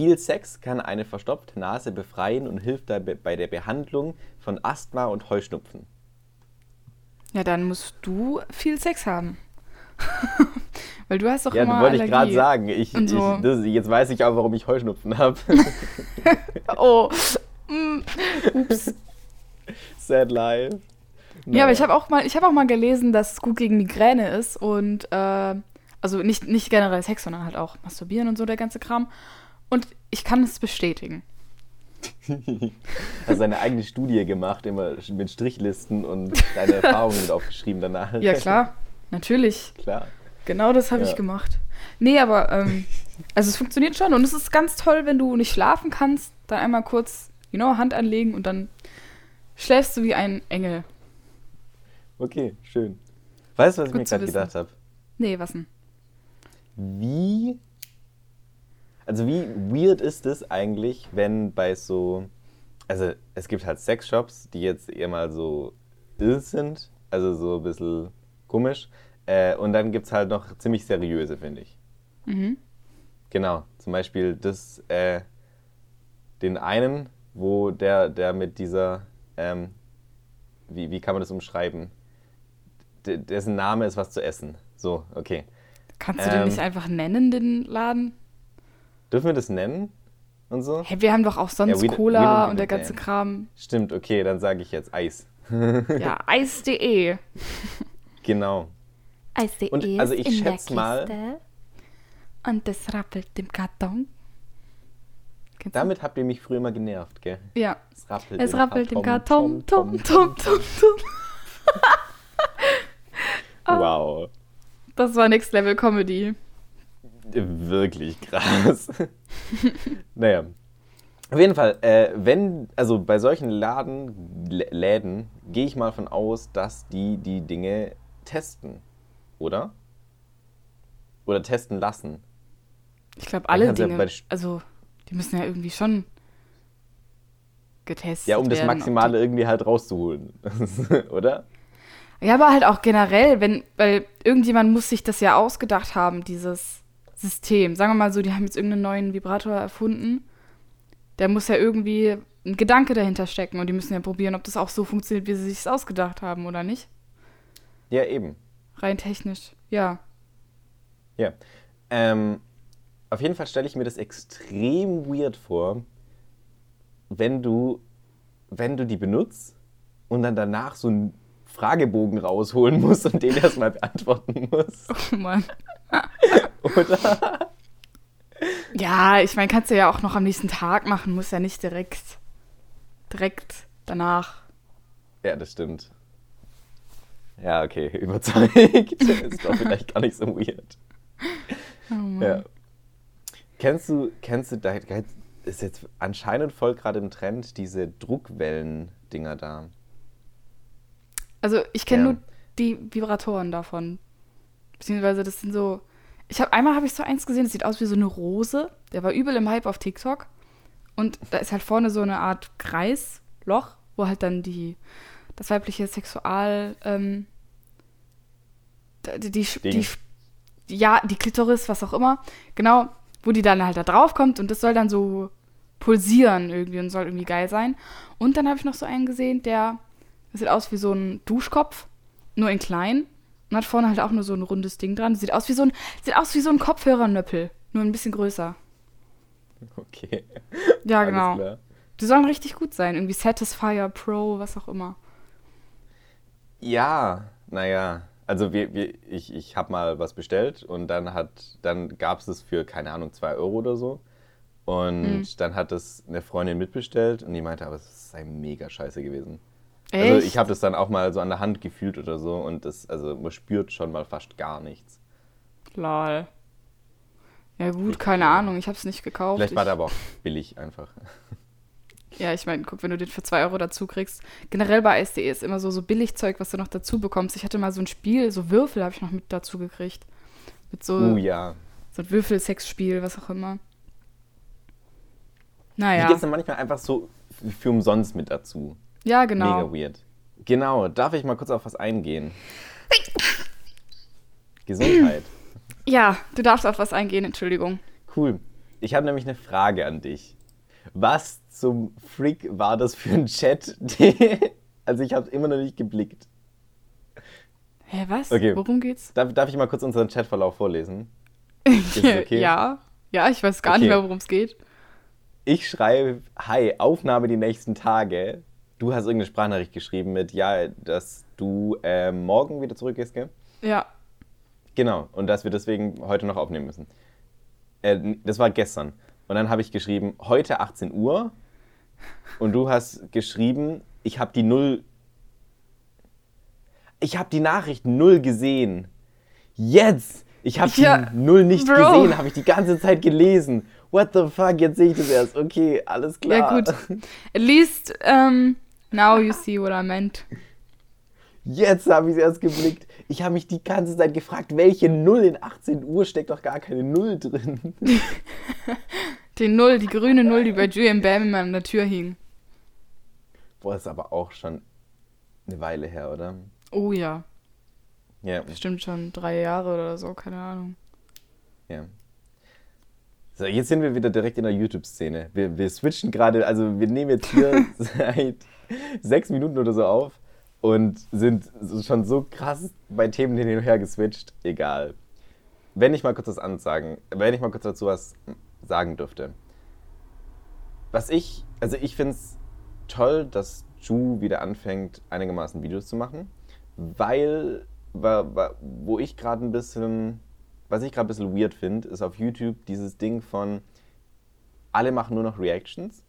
Viel Sex kann eine verstopfte Nase befreien und hilft dabei bei der Behandlung von Asthma und Heuschnupfen. Ja, dann musst du viel Sex haben. Weil du hast doch Ja, immer das wollte ich gerade sagen. Ich, so. ich, das, jetzt weiß ich auch, warum ich Heuschnupfen habe. Oh. Mm. Ups. Sad life. Ja, aber ich habe auch mal, ich habe auch mal gelesen, dass es gut gegen Migräne ist und äh, also nicht, nicht generell Sex, sondern halt auch Masturbieren und so der ganze Kram. Und ich kann es bestätigen. Hast eine eigene Studie gemacht, immer mit Strichlisten und deine Erfahrungen mit aufgeschrieben danach. Ja, klar. Natürlich. klar. Genau das habe Ja. ich gemacht. Nee, aber ähm, also es funktioniert schon und es ist ganz toll, wenn du nicht schlafen kannst, dann einmal kurz, you know, Hand anlegen und dann schläfst du wie ein Engel. Okay, schön. Weißt du, was ich Gut mir zu gerade gedacht habe? Nee, was denn? Wie. Also, wie weird ist es eigentlich, wenn bei so. Also, es gibt halt Sexshops, die jetzt eher mal so ill sind, also so ein bisschen komisch. Äh, und dann gibt es halt noch ziemlich seriöse, finde ich. Mhm. Genau, zum Beispiel das, äh, den einen, wo der, der mit dieser, ähm, wie, wie kann man das umschreiben? D dessen Name ist was zu essen. So, okay. Kannst du den Ähm. nicht einfach nennen, den Laden? Dürfen wir das nennen und so? Hey, wir haben doch auch sonst Ja, we- we Cola give und der ganze. Kram. Stimmt, okay, dann sage ich jetzt Eis. Ja, Eis.de. Genau. Eis.de Und ist also ich in der schätz mal-. Und das rappelt im Karton. Kennst du? Damit habt ihr mich früher immer genervt, gell? Ja. Es rappelt, Es rappelt im Karton. Tom, tom, tom, tom. Wow. Das war Next Level Comedy. Wirklich krass. naja. Auf jeden Fall, äh, wenn, also bei solchen Laden, Lä- Läden gehe ich mal von aus, dass die die Dinge testen, oder? Oder testen lassen. Ich glaube, alle ja Dinge. Sch- also, die müssen ja irgendwie schon getestet Ja, um das werden, Maximale irgendwie halt rauszuholen, oder? Ja, aber halt auch generell, wenn, weil irgendjemand muss sich das ja ausgedacht haben, dieses System. Sagen wir mal so, die haben jetzt irgendeinen neuen Vibrator erfunden. Der muss ja irgendwie ein Gedanke dahinter stecken und die müssen ja probieren, ob das auch so funktioniert, wie sie sich ausgedacht haben, oder nicht? Ja, eben. Rein technisch. Ja. Ja. Ähm, auf jeden Fall stelle ich mir das extrem weird vor, wenn du, wenn du die benutzt und dann danach so einen Fragebogen rausholen musst und den erstmal beantworten musst. Oh Mann. Oder? Ja, ich meine, kannst du ja auch noch am nächsten Tag machen, muss ja nicht direkt, direkt danach. Ja, das stimmt. Ja, okay, überzeugt. ist doch vielleicht gar nicht so weird. Oh. Ja. Kennst du, kennst du, da ist jetzt anscheinend voll gerade im Trend, diese Druckwellen-Dinger da. Also ich kenne Ja. nur die Vibratoren davon. Beziehungsweise das sind so. Ich habe einmal habe ich so eins gesehen, das sieht aus wie so eine Rose. Der war übel im Hype auf TikTok. Und da ist halt vorne so eine Art Kreisloch, wo halt dann die das weibliche Sexual ähm, die, die, die ja die Klitoris, was auch immer, genau, wo die dann halt da drauf kommt und das soll dann so pulsieren irgendwie und soll irgendwie geil sein. Und dann habe ich noch so einen gesehen, der sieht aus wie so ein Duschkopf, nur in klein. Und hat vorne halt auch nur so ein rundes Ding dran. Sieht aus wie so ein, sieht aus wie so ein Kopfhörernöppel, nur ein bisschen größer. Okay. Ja, genau. Die sollen richtig gut sein. Irgendwie Satisfier Pro, was auch immer. Ja, naja. Also wir, wir, ich, ich habe mal was bestellt und dann hat, dann gab es es für, keine Ahnung, 2 Euro oder so. Und Mhm. dann hat es eine Freundin mitbestellt und die meinte, aber es sei mega scheiße gewesen. Echt? Also ich habe das dann auch mal so an der Hand gefühlt oder so und das, also man spürt schon mal fast gar nichts. Lol. Ja gut, keine. Ahnung. Ich habe es nicht gekauft. Vielleicht war der aber auch billig einfach. Ja, ich meine, guck, wenn du den für 2 Euro dazu kriegst. Generell bei ISDE ist immer so, so Billigzeug, was du noch dazu bekommst. Ich hatte mal so ein Spiel, so Würfel habe ich noch mit dazu gekriegt. Mit so, Uh, ja. so ein Würfelsexspiel, was auch immer. Die Naja. gibt es dann manchmal einfach so für umsonst mit dazu. Ja, genau. Mega weird. Genau, darf ich mal kurz auf was eingehen? Gesundheit. Ja, du darfst auf was eingehen, Entschuldigung. Cool. Ich habe nämlich eine Frage an dich. Was zum Freak war das für ein Chat? also ich habe es immer noch nicht geblickt. Hä, was? Okay. Worum geht's? Darf, darf ich mal kurz unseren Chatverlauf vorlesen? Okay? Ja. Ja, ich weiß gar Okay. nicht mehr, worum es geht. Ich schreibe, hi, Aufnahme die nächsten Tage. Du hast irgendeine Sprachnachricht geschrieben mit, ja, dass du äh, morgen wieder zurückgehst, gell? Ja. Genau, und dass wir deswegen heute noch aufnehmen müssen. Äh, das war gestern. Und dann habe ich geschrieben, heute 18 Uhr. Und du hast geschrieben, ich habe die Null. Ich habe die Nachricht Null gesehen. Jetzt! Ich habe Ja, die Null nicht Bro. gesehen, habe ich die ganze Zeit gelesen. What the fuck, jetzt sehe ich das erst. Okay, alles klar. Ja, gut. At least, um, now you see what I meant. Jetzt habe ich es erst geblickt. Ich habe mich die ganze Zeit gefragt, welche Null in 18 Uhr steckt doch gar keine Null drin. Die Null, die grüne Null, die bei Julian Bam an der Tür hing. Boah, ist aber auch schon eine Weile her, oder? Oh ja. Ja, Bestimmt schon drei Jahre oder so, keine Ahnung. ja. So, jetzt sind wir wieder direkt in der YouTube-Szene. Wir, wir switchen gerade, also wir nehmen jetzt hier seit sechs Minuten oder so auf und sind schon so krass bei Themen hin und her geswitcht. Egal. Wenn ich mal kurz was ansagen, wenn ich mal kurz dazu was sagen dürfte. Was ich, also ich finde es toll, dass Ju wieder anfängt, einigermaßen Videos zu machen, weil, wo ich gerade ein bisschen, was ich gerade ein bisschen weird finde, ist auf YouTube dieses Ding von, alle machen nur noch Reactions.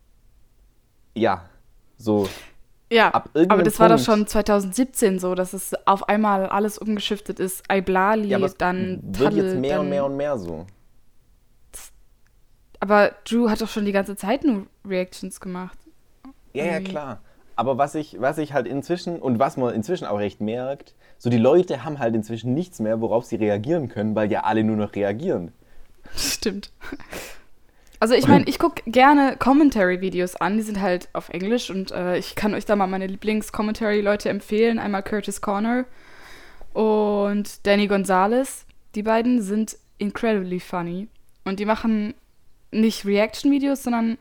Ja, so, Ja, aber das war doch Punkt- schon 2017 so, dass es auf einmal alles umgeschiftet ist. Iblali, ja dann wird jetzt Taddle, mehr und mehr und mehr so. Aber Drew hat doch schon die ganze Zeit nur Reactions gemacht. Ja, ja, klar. Aber was ich, was ich halt inzwischen und was man inzwischen auch recht merkt, so die Leute haben halt inzwischen nichts mehr, worauf sie reagieren können, weil ja alle nur noch reagieren. Stimmt. Also ich meine, ich gucke gerne Commentary-Videos an, die sind halt auf Englisch und äh, ich kann euch da mal meine Lieblings-Commentary-Leute empfehlen. Einmal Curtis Corner und Danny Gonzalez. Die beiden sind incredibly funny und die machen nicht Reaction-Videos, sondern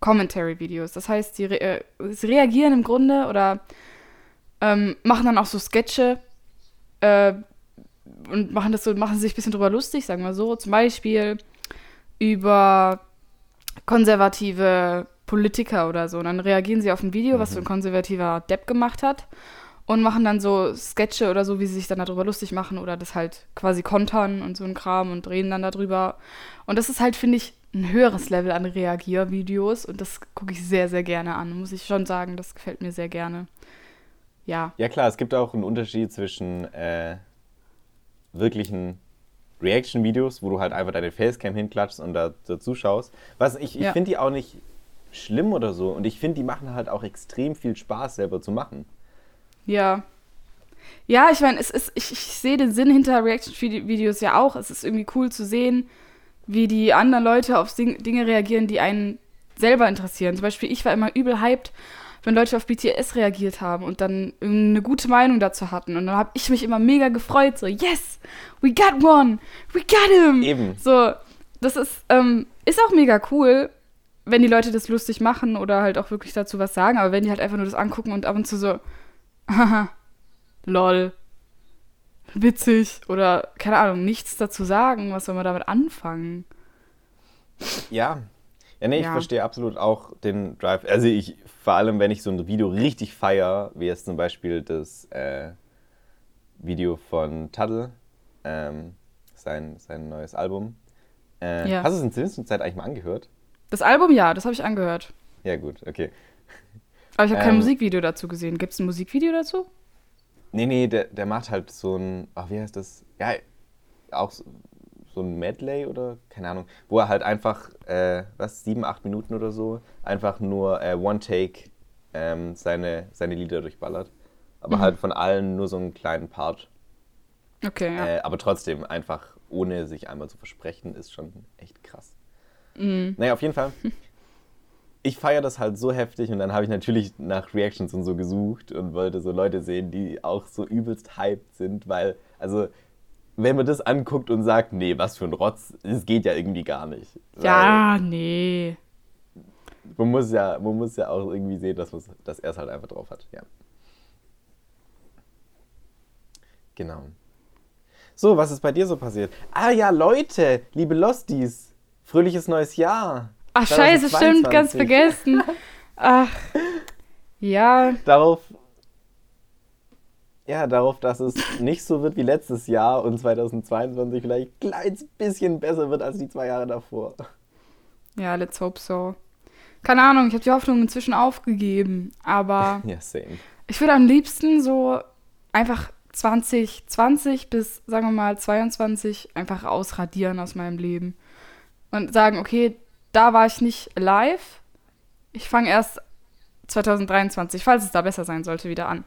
Commentary-Videos. Das heißt, sie, re äh, sie reagieren im Grunde oder ähm, machen dann auch so Sketche äh, und machen das so, machen sich ein bisschen drüber lustig, sagen wir so. Zum Beispiel über konservative Politiker oder so. Und dann reagieren sie auf ein Video, was so ein konservativer Depp gemacht hat und machen dann so Sketche oder so, wie sie sich dann darüber lustig machen oder das halt quasi kontern und so ein Kram und reden dann darüber. Und das ist halt, finde ich, ein höheres Level an Reagiervideos und das gucke ich sehr, sehr gerne an. Muss ich schon sagen, das gefällt mir sehr gerne. Ja. Ja klar, es gibt auch einen Unterschied zwischen äh, wirklichen Reaction-Videos, wo du halt einfach deine Facecam hinklatschst und da, da zuschaust. Was ich, ich Ja. finde die auch nicht schlimm oder so und ich finde, die machen halt auch extrem viel Spaß selber zu machen. Ja. Ja, ich meine, es ist, ich, ich sehe den Sinn hinter Reaction-Videos ja auch. Es ist irgendwie cool zu sehen, wie die anderen Leute auf Ding, Dinge reagieren, die einen selber interessieren. Zum Beispiel, ich war immer übel hyped, wenn Leute auf BTS reagiert haben und dann eine gute Meinung dazu hatten. Und dann habe ich mich immer mega gefreut, so, yes, we got one, we got him. Eben. So, das ist, ähm, ist auch mega cool, wenn die Leute das lustig machen oder halt auch wirklich dazu was sagen, aber wenn die halt einfach nur das angucken und ab und zu so, haha, lol, witzig oder keine Ahnung, nichts dazu sagen, was soll man damit anfangen? Ja. Ja, nee, ich Ja. verstehe absolut auch den Drive. Also ich, vor allem, wenn ich so ein Video richtig feier, wie jetzt zum Beispiel das äh, Video von Taddle, ähm, sein, sein neues Album. Äh, Ja. Hast du es in der Zwischenzeit eigentlich mal angehört? Das Album, ja, das habe ich angehört. Ja, gut, okay. Aber ich habe kein Ähm, Musikvideo dazu gesehen. Gibt es ein Musikvideo dazu? Nee, nee, der, der macht halt so ein, ach, wie heißt das? Ja, auch so, so ein Medley oder keine Ahnung, wo er halt einfach, äh, was, sieben, acht Minuten oder so, einfach nur äh, One-Take ähm, seine, seine Lieder durchballert. Aber Mhm. halt von allen nur so einen kleinen Part. Okay, ja. Äh, aber trotzdem, einfach ohne sich einmal zu versprechen, ist schon echt krass. Mhm. Naja, auf jeden Fall. Ich feiere das halt so heftig und dann habe ich natürlich nach Reactions und so gesucht und wollte so Leute sehen, die auch so übelst hyped sind, weil, also, wenn man das anguckt und sagt, nee, was für ein Rotz, das geht ja irgendwie gar nicht. Ja, nee. Man muss ja, man muss ja auch irgendwie sehen, dass, dass er es halt einfach drauf hat. Ja. Genau. So, was ist bei dir so passiert? Ah ja, Leute, liebe Losties, fröhliches neues Jahr. Ach scheiße, stimmt, ganz vergessen. Ach, ja. Darauf, ja, darauf, dass es nicht so wird wie letztes Jahr und 2022 vielleicht ein kleines bisschen besser wird als die zwei Jahre davor. Ja, let's hope so. Keine Ahnung, ich habe die Hoffnung inzwischen aufgegeben, aber ja, same. ich würde am liebsten so einfach 2020 bis, sagen wir mal, 22 einfach ausradieren aus meinem Leben. Und sagen, okay, da war ich nicht live. Ich fange erst 2023, falls es da besser sein sollte, wieder an.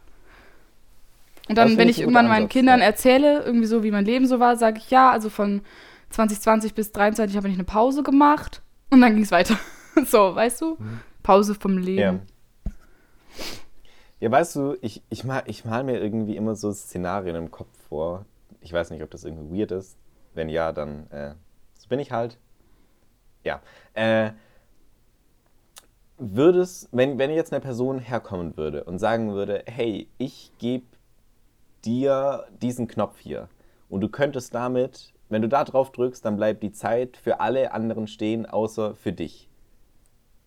Und dann, wenn ich irgendwann meinen Kindern ja. erzähle, irgendwie so, wie mein Leben so war, sage ich, ja, also von 2020 bis 2023 habe ich eine Pause gemacht und dann ging es weiter. so, weißt du? Mhm. Pause vom Leben. Ja. Ja, weißt du, ich, ich, mal, ich mal mir irgendwie immer so Szenarien im Kopf vor. Ich weiß nicht, ob das irgendwie weird ist. Wenn ja, dann äh, so bin ich halt. Ja. Äh, würde es, wenn, wenn jetzt eine Person herkommen würde und sagen würde, hey, ich gebe dir diesen Knopf hier und du könntest damit, wenn du da drauf drückst, dann bleibt die Zeit für alle anderen stehen, außer für dich.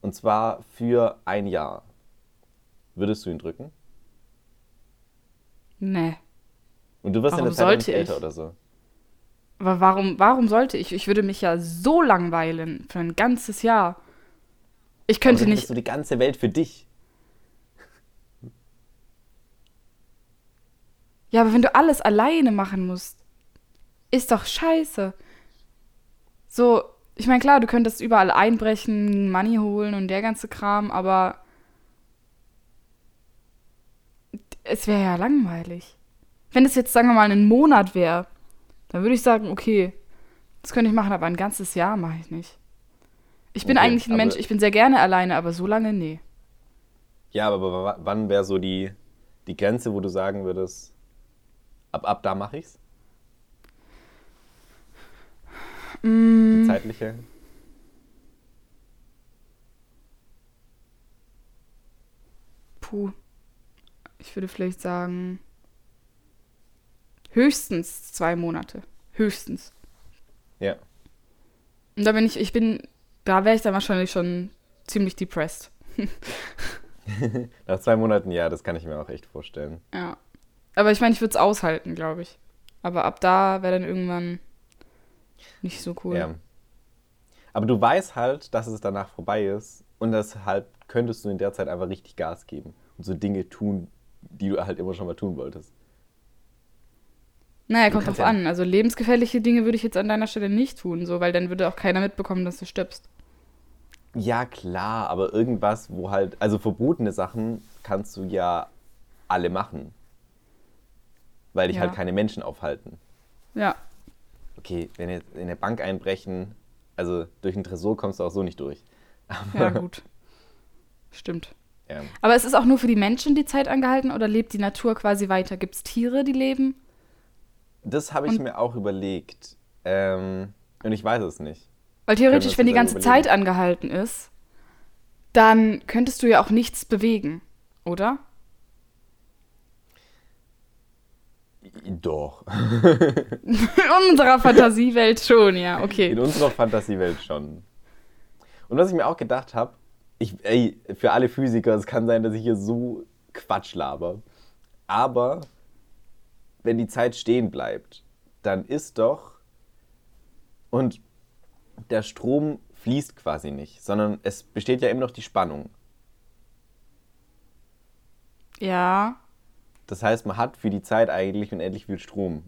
Und zwar für ein Jahr. Würdest du ihn drücken? Nee. Und du wirst warum in der Zeit nicht älter oder so. Aber warum, warum sollte ich? Ich würde mich ja so langweilen für ein ganzes Jahr. Ich könnte nicht. du die ganze Welt für dich. Ja, aber wenn du alles alleine machen musst, ist doch scheiße. So, ich meine, klar, du könntest überall einbrechen, Money holen und der ganze Kram, aber es wäre ja langweilig. Wenn es jetzt, sagen wir mal, ein Monat wäre, dann würde ich sagen, okay, das könnte ich machen, aber ein ganzes Jahr mache ich nicht. Ich bin okay, eigentlich ein Mensch, ich bin sehr gerne alleine, aber so lange, nee. Ja, aber wann wäre so die, die Grenze, wo du sagen würdest, ab, ab da mache ich's? Mm. Die zeitliche? Puh ich würde vielleicht sagen, höchstens zwei Monate. Höchstens. Ja. Und da bin ich, ich bin, da wäre ich dann wahrscheinlich schon ziemlich depressed. Nach zwei Monaten, ja, das kann ich mir auch echt vorstellen. Ja. Aber ich meine, ich würde es aushalten, glaube ich. Aber ab da wäre dann irgendwann nicht so cool. Ja. Aber du weißt halt, dass es danach vorbei ist und deshalb könntest du in der Zeit einfach richtig Gas geben und so Dinge tun, die du halt immer schon mal tun wolltest. Naja, kommt drauf ja an. Also lebensgefährliche Dinge würde ich jetzt an deiner Stelle nicht tun, so, weil dann würde auch keiner mitbekommen, dass du stirbst. Ja, klar, aber irgendwas, wo halt, also verbotene Sachen kannst du ja alle machen. Weil dich ja. halt keine Menschen aufhalten. Ja. Okay, wenn jetzt in eine Bank einbrechen, also durch den Tresor kommst du auch so nicht durch. Aber ja, gut. Stimmt. Ja. Aber es ist auch nur für die Menschen die Zeit angehalten oder lebt die Natur quasi weiter? Gibt es Tiere, die leben? Das habe ich und mir auch überlegt. Ähm, und ich weiß es nicht. Weil theoretisch, wenn die ganze überlegen. Zeit angehalten ist, dann könntest du ja auch nichts bewegen, oder? Doch. In unserer Fantasiewelt schon, ja, okay. In unserer Fantasiewelt schon. Und was ich mir auch gedacht habe, ich, ey, für alle Physiker, es kann sein, dass ich hier so Quatsch laber. Aber wenn die Zeit stehen bleibt, dann ist doch und der Strom fließt quasi nicht, sondern es besteht ja immer noch die Spannung. Ja. Das heißt, man hat für die Zeit eigentlich unendlich viel Strom.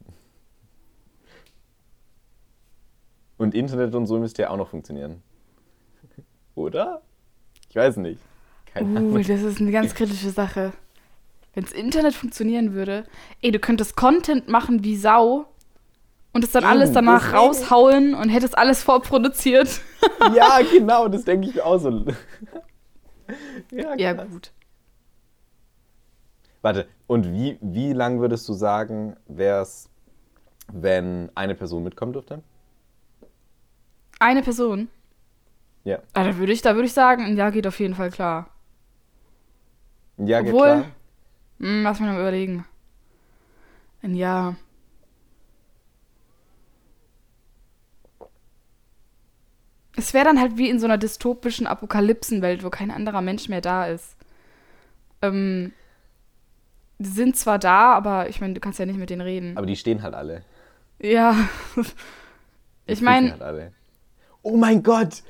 Und Internet und so müsste ja auch noch funktionieren. Oder? Ich weiß nicht. Keine uh, Ahnung. das ist eine ganz kritische Sache. Wenn das Internet funktionieren würde, ey, du könntest Content machen wie Sau und es dann alles danach raushauen und hättest alles vorproduziert. ja, genau, das denke ich auch so. ja, ja, gut. Warte, und wie, wie lang würdest du sagen, wäre es wenn eine Person mitkommen dürfte? Eine Person? Ja. Ah, da würde ich, da würd ich sagen, ein Jahr geht auf jeden Fall klar. Ja, geht Obwohl- klar. Hm, lass mich mal überlegen. Ein Jahr. Es wäre dann halt wie in so einer dystopischen Apokalypsenwelt, wo kein anderer Mensch mehr da ist. Ähm, sind zwar da, aber ich meine, du kannst ja nicht mit denen reden. Aber die stehen halt alle. ja. Ich meine, Halt alle. Oh mein Gott!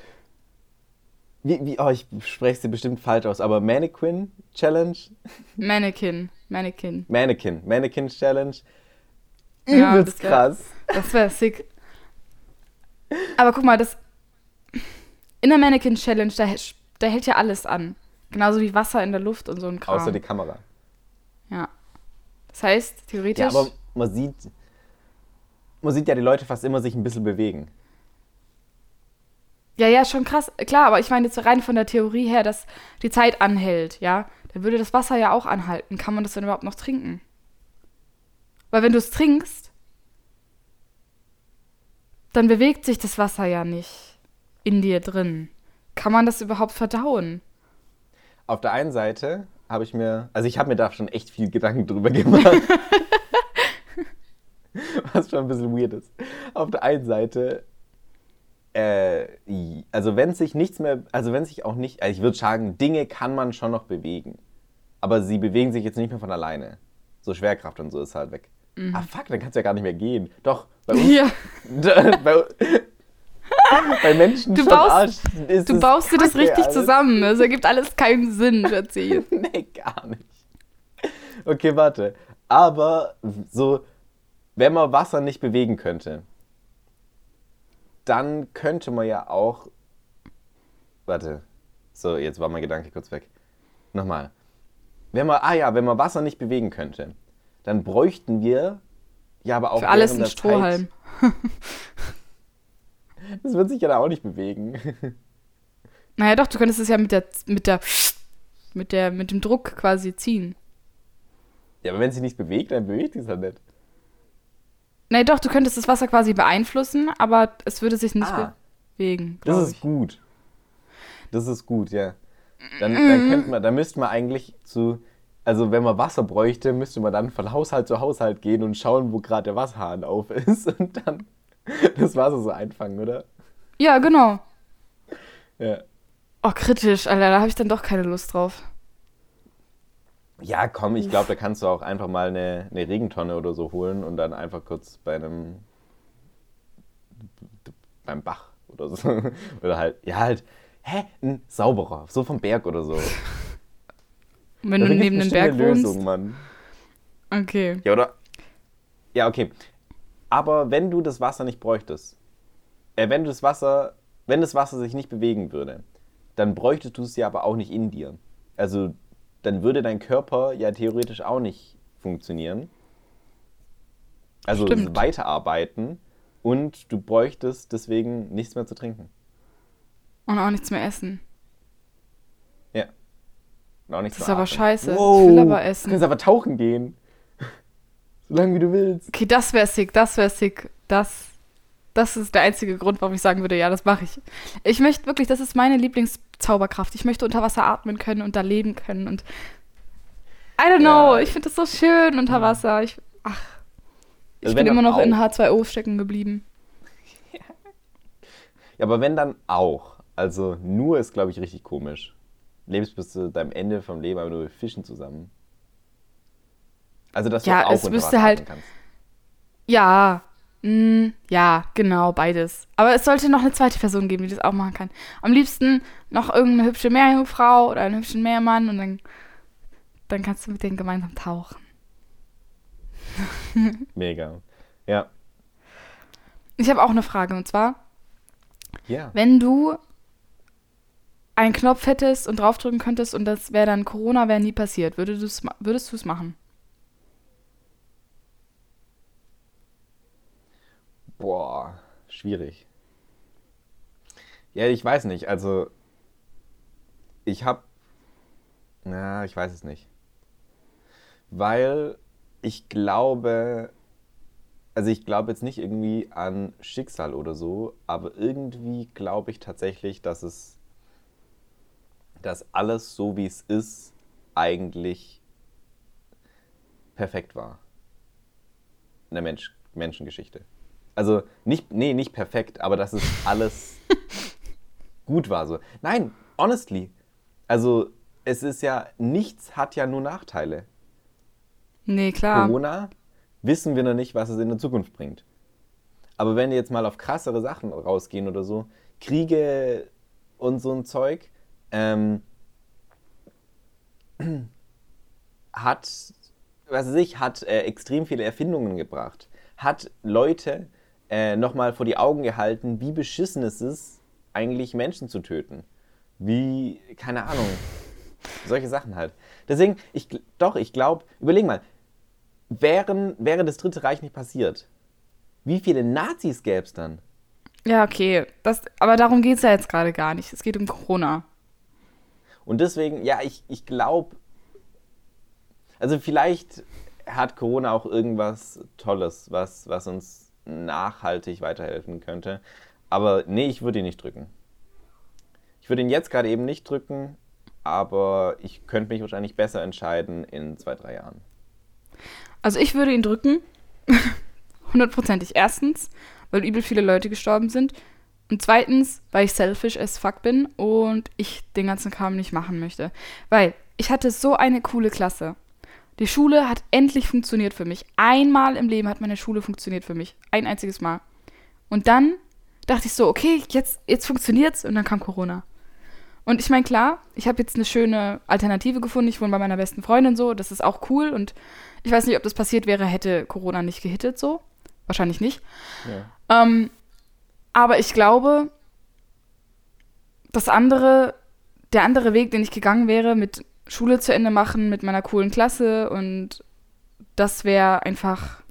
Wie, wie, oh, ich spreche sie bestimmt falsch aus, aber Mannequin Challenge? Mannequin. Mannequin. Mannequin. Mannequin Challenge. Ja, Übelst das wär- krass. Das wäre sick. Aber guck mal, das. In der Mannequin Challenge, da, hält- da hält ja alles an. Genauso wie Wasser in der Luft und so ein Kram. Außer die Kamera. Ja. Das heißt, theoretisch. Ja, aber man sieht, man sieht ja die Leute fast immer sich ein bisschen bewegen. Ja, ja, schon krass. Klar, aber ich meine jetzt rein von der Theorie her, dass die Zeit anhält, ja. Dann würde das Wasser ja auch anhalten. Kann man das dann überhaupt noch trinken? Weil wenn du es trinkst, dann bewegt sich das Wasser ja nicht in dir drin. Kann man das überhaupt verdauen? Auf der einen Seite habe ich mir, also ich habe mir da schon echt viel Gedanken drüber gemacht. Was schon ein bisschen weird ist. Auf der einen Seite, äh, also wenn sich nichts mehr, also wenn sich auch nicht, also ich würde sagen, Dinge kann man schon noch bewegen. Aber sie bewegen sich jetzt nicht mehr von alleine. So Schwerkraft und so ist halt weg. Ah fuck, dann kannst du ja gar nicht mehr gehen. Doch, bei uns, Ja. bei, bei Menschen Du schon baust- Arsch Du baust dir das richtig alles. zusammen. Es ergibt alles keinen Sinn, Schatzi. nee, gar nicht. Okay, warte. Aber so, wenn man Wasser nicht bewegen könnte, dann könnte man ja auch. Warte. So, jetzt war mein Gedanke kurz weg. Nochmal. Wenn man, ah ja, wenn man Wasser nicht bewegen könnte, dann bräuchten wir ja aber auch Für alles ein Strohhalm. Das wird sich ja dann auch nicht bewegen. Naja, doch, du könntest es ja mit der, mit der, mit der, mit dem Druck quasi ziehen. Ja, aber wenn es sich nicht bewegt, dann bewegt es halt nicht. Naja, doch, du könntest das Wasser quasi beeinflussen, aber es würde sich nicht Ah. bewegen. Das ist ich. gut. Das ist gut, ja. Dann, dann könnte man, dann müsste man eigentlich zu, also wenn man Wasser bräuchte, müsste man dann von Haushalt zu Haushalt gehen und schauen, wo gerade der Wasserhahn auf ist und dann das Wasser so einfangen, oder? Ja, genau. Ja. Oh, kritisch, Alter, da habe ich dann doch keine Lust drauf. Ja, komm, ich glaube, da kannst du auch einfach mal eine, eine Regentonne oder so holen und dann einfach kurz bei einem beim Bach oder so. Oder halt, ja halt, hä, ein sauberer, so vom Berg oder so. Wenn du neben bestimmt Berg wohnst. Lösung, Mann. Okay. Ja, oder? Ja, okay. Aber wenn du das Wasser nicht bräuchtest, äh, wenn du das Wasser, wenn das Wasser sich nicht bewegen würde, dann bräuchtest du es ja aber auch nicht in dir. Also dann würde dein Körper ja theoretisch auch nicht funktionieren. Also Stimmt. weiterarbeiten und du bräuchtest deswegen nichts mehr zu trinken. Und auch nichts mehr essen. Ja. Und auch nichts Das zu ist aber atmen. scheiße. Wow. Ich will aber Du essen. kannst aber tauchen gehen. Solange wie du willst. Okay, das wäre sick, das wäre sick. Das, das ist der einzige Grund, warum ich sagen würde, ja, das mache ich. Ich möchte wirklich, das ist meine Lieblingszauberkraft. Ich möchte unter Wasser atmen können und da leben können und I don't know, Ja. ich finde das so schön unter Wasser. Ich, ach, ich Also bin immer noch dann in auch. H2O stecken geblieben. Ja, aber wenn dann auch. Also nur ist, glaube ich, richtig komisch. Lebst bis zu deinem Ende vom Leben aber nur mit Fischen zusammen. Also, dass Ja, du auch es müsste halt- kannst. Ja, mm, ja, genau, beides. Aber es sollte noch eine zweite Person geben, die das auch machen kann. Am liebsten noch irgendeine hübsche Meerjungfrau oder einen hübschen Meermann und dann, dann kannst du mit denen gemeinsam tauchen. Mega. Ja. Ich habe auch eine Frage und zwar, Ja. wenn du einen Knopf hättest und draufdrücken könntest und das wäre dann Corona, wäre nie passiert, würdest du es würdest du's machen? Boah, schwierig. Ja, ich weiß nicht. Also, ich habe. Na, ich weiß es nicht. Weil ich glaube, also ich glaube jetzt nicht irgendwie an Schicksal oder so, aber irgendwie glaube ich tatsächlich, dass es, dass alles so wie es ist, eigentlich perfekt war. In der Mensch, Menschengeschichte. Also nicht, nee, nicht perfekt, aber dass es alles gut war. So. Nein, honestly. Also es ist ja, nichts hat ja nur Nachteile. Nee, klar. Corona wissen wir noch nicht, was es in der Zukunft bringt. Aber wenn wir jetzt mal auf krassere Sachen rausgehen oder so, Kriege und so ein Zeug, ähm, hat, was weiß ich, hat äh, extrem viele Erfindungen gebracht. Hat Leute äh, nochmal vor die Augen gehalten, wie beschissen es ist, eigentlich Menschen zu töten. Wie, keine Ahnung, solche Sachen halt. Deswegen, ich, doch, ich glaube, überleg mal, wären, wäre das Dritte Reich nicht passiert, wie viele Nazis gäbe es dann? Ja, okay. Das, aber darum geht es ja jetzt gerade gar nicht. Es geht um Corona. Und deswegen, ja, ich, ich glaube, also vielleicht hat Corona auch irgendwas Tolles, was, was uns nachhaltig weiterhelfen könnte. Aber nee, ich würde ihn nicht drücken. Ich würde ihn jetzt gerade eben nicht drücken, aber ich könnte mich wahrscheinlich besser entscheiden in zwei, drei Jahren. Also ich würde ihn drücken. Hundertprozentig. Erstens, weil übel viele Leute gestorben sind. Und zweitens, weil ich selfish as fuck bin und ich den ganzen Kram nicht machen möchte. Weil ich hatte so eine coole Klasse. Die Schule hat endlich funktioniert für mich. Einmal im Leben hat meine Schule funktioniert für mich. Ein einziges Mal. Und dann dachte ich so, okay, jetzt, jetzt funktioniert's und dann kam Corona. Und ich meine, klar, ich habe jetzt eine schöne Alternative gefunden. Ich wohne bei meiner besten Freundin so, das ist auch cool. Und ich weiß nicht, ob das passiert wäre, hätte Corona nicht gehittet so. Wahrscheinlich nicht. Ja. Ähm, aber ich glaube, das andere, der andere Weg, den ich gegangen wäre, mit Schule zu Ende machen, mit meiner coolen Klasse und das wäre einfach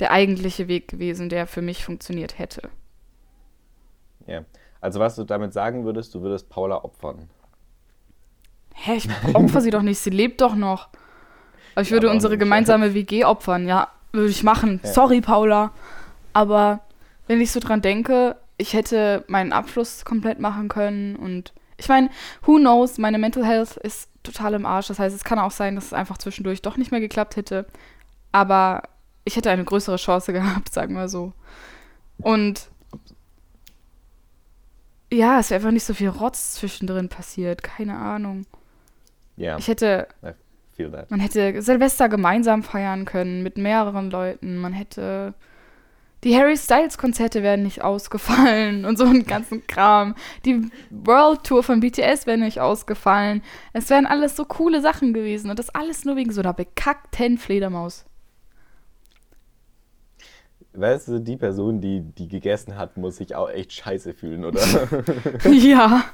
der eigentliche Weg gewesen, der für mich funktioniert hätte. Ja. Also was du damit sagen würdest, du würdest Paula opfern. Hä, ich opfer sie doch nicht, sie lebt doch noch. Aber ich würde ja, unsere gemeinsame WG opfern, ja, würde ich machen. Ja. Sorry, Paula. Aber wenn ich so dran denke, ich hätte meinen Abschluss komplett machen können und ich meine, who knows, meine Mental Health ist total im Arsch. Das heißt, es kann auch sein, dass es einfach zwischendurch doch nicht mehr geklappt hätte. Aber ich hätte eine größere Chance gehabt, sagen wir so. Und ja, es wäre einfach nicht so viel Rotz zwischendrin passiert. Keine Ahnung. Ja. Yeah. Ich hätte. Man hätte Silvester gemeinsam feiern können mit mehreren Leuten. Man hätte. Die Harry Styles Konzerte wären nicht ausgefallen und so einen ganzen Kram. Die World Tour von BTS wäre nicht ausgefallen. Es wären alles so coole Sachen gewesen und das alles nur wegen so einer bekackten Fledermaus weißt du, die Person, die die gegessen hat, muss sich auch echt scheiße fühlen, oder? ja.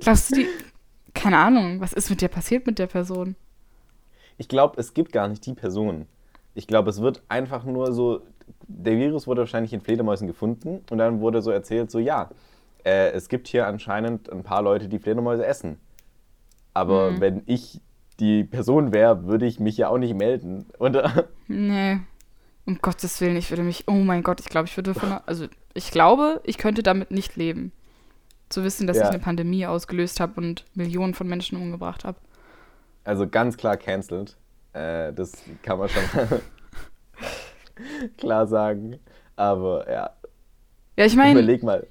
Glaubst du, die. Keine Ahnung, was ist mit dir passiert mit der Person? Ich glaube, es gibt gar nicht die Person. Ich glaube, es wird einfach nur so. Der Virus wurde wahrscheinlich in Fledermäusen gefunden und dann wurde so erzählt: so, ja, äh, es gibt hier anscheinend ein paar Leute, die Fledermäuse essen. Aber mhm. wenn ich die Person wäre, würde ich mich ja auch nicht melden. Und, nee. Um Gottes Willen, ich würde mich, oh mein Gott, ich glaube, ich würde von, also ich glaube, ich könnte damit nicht leben. Zu wissen, dass ja. ich eine Pandemie ausgelöst habe und Millionen von Menschen umgebracht habe. Also ganz klar cancelled. Äh, das kann man schon klar sagen. Aber ja. Ja, ich meine. Überleg mal.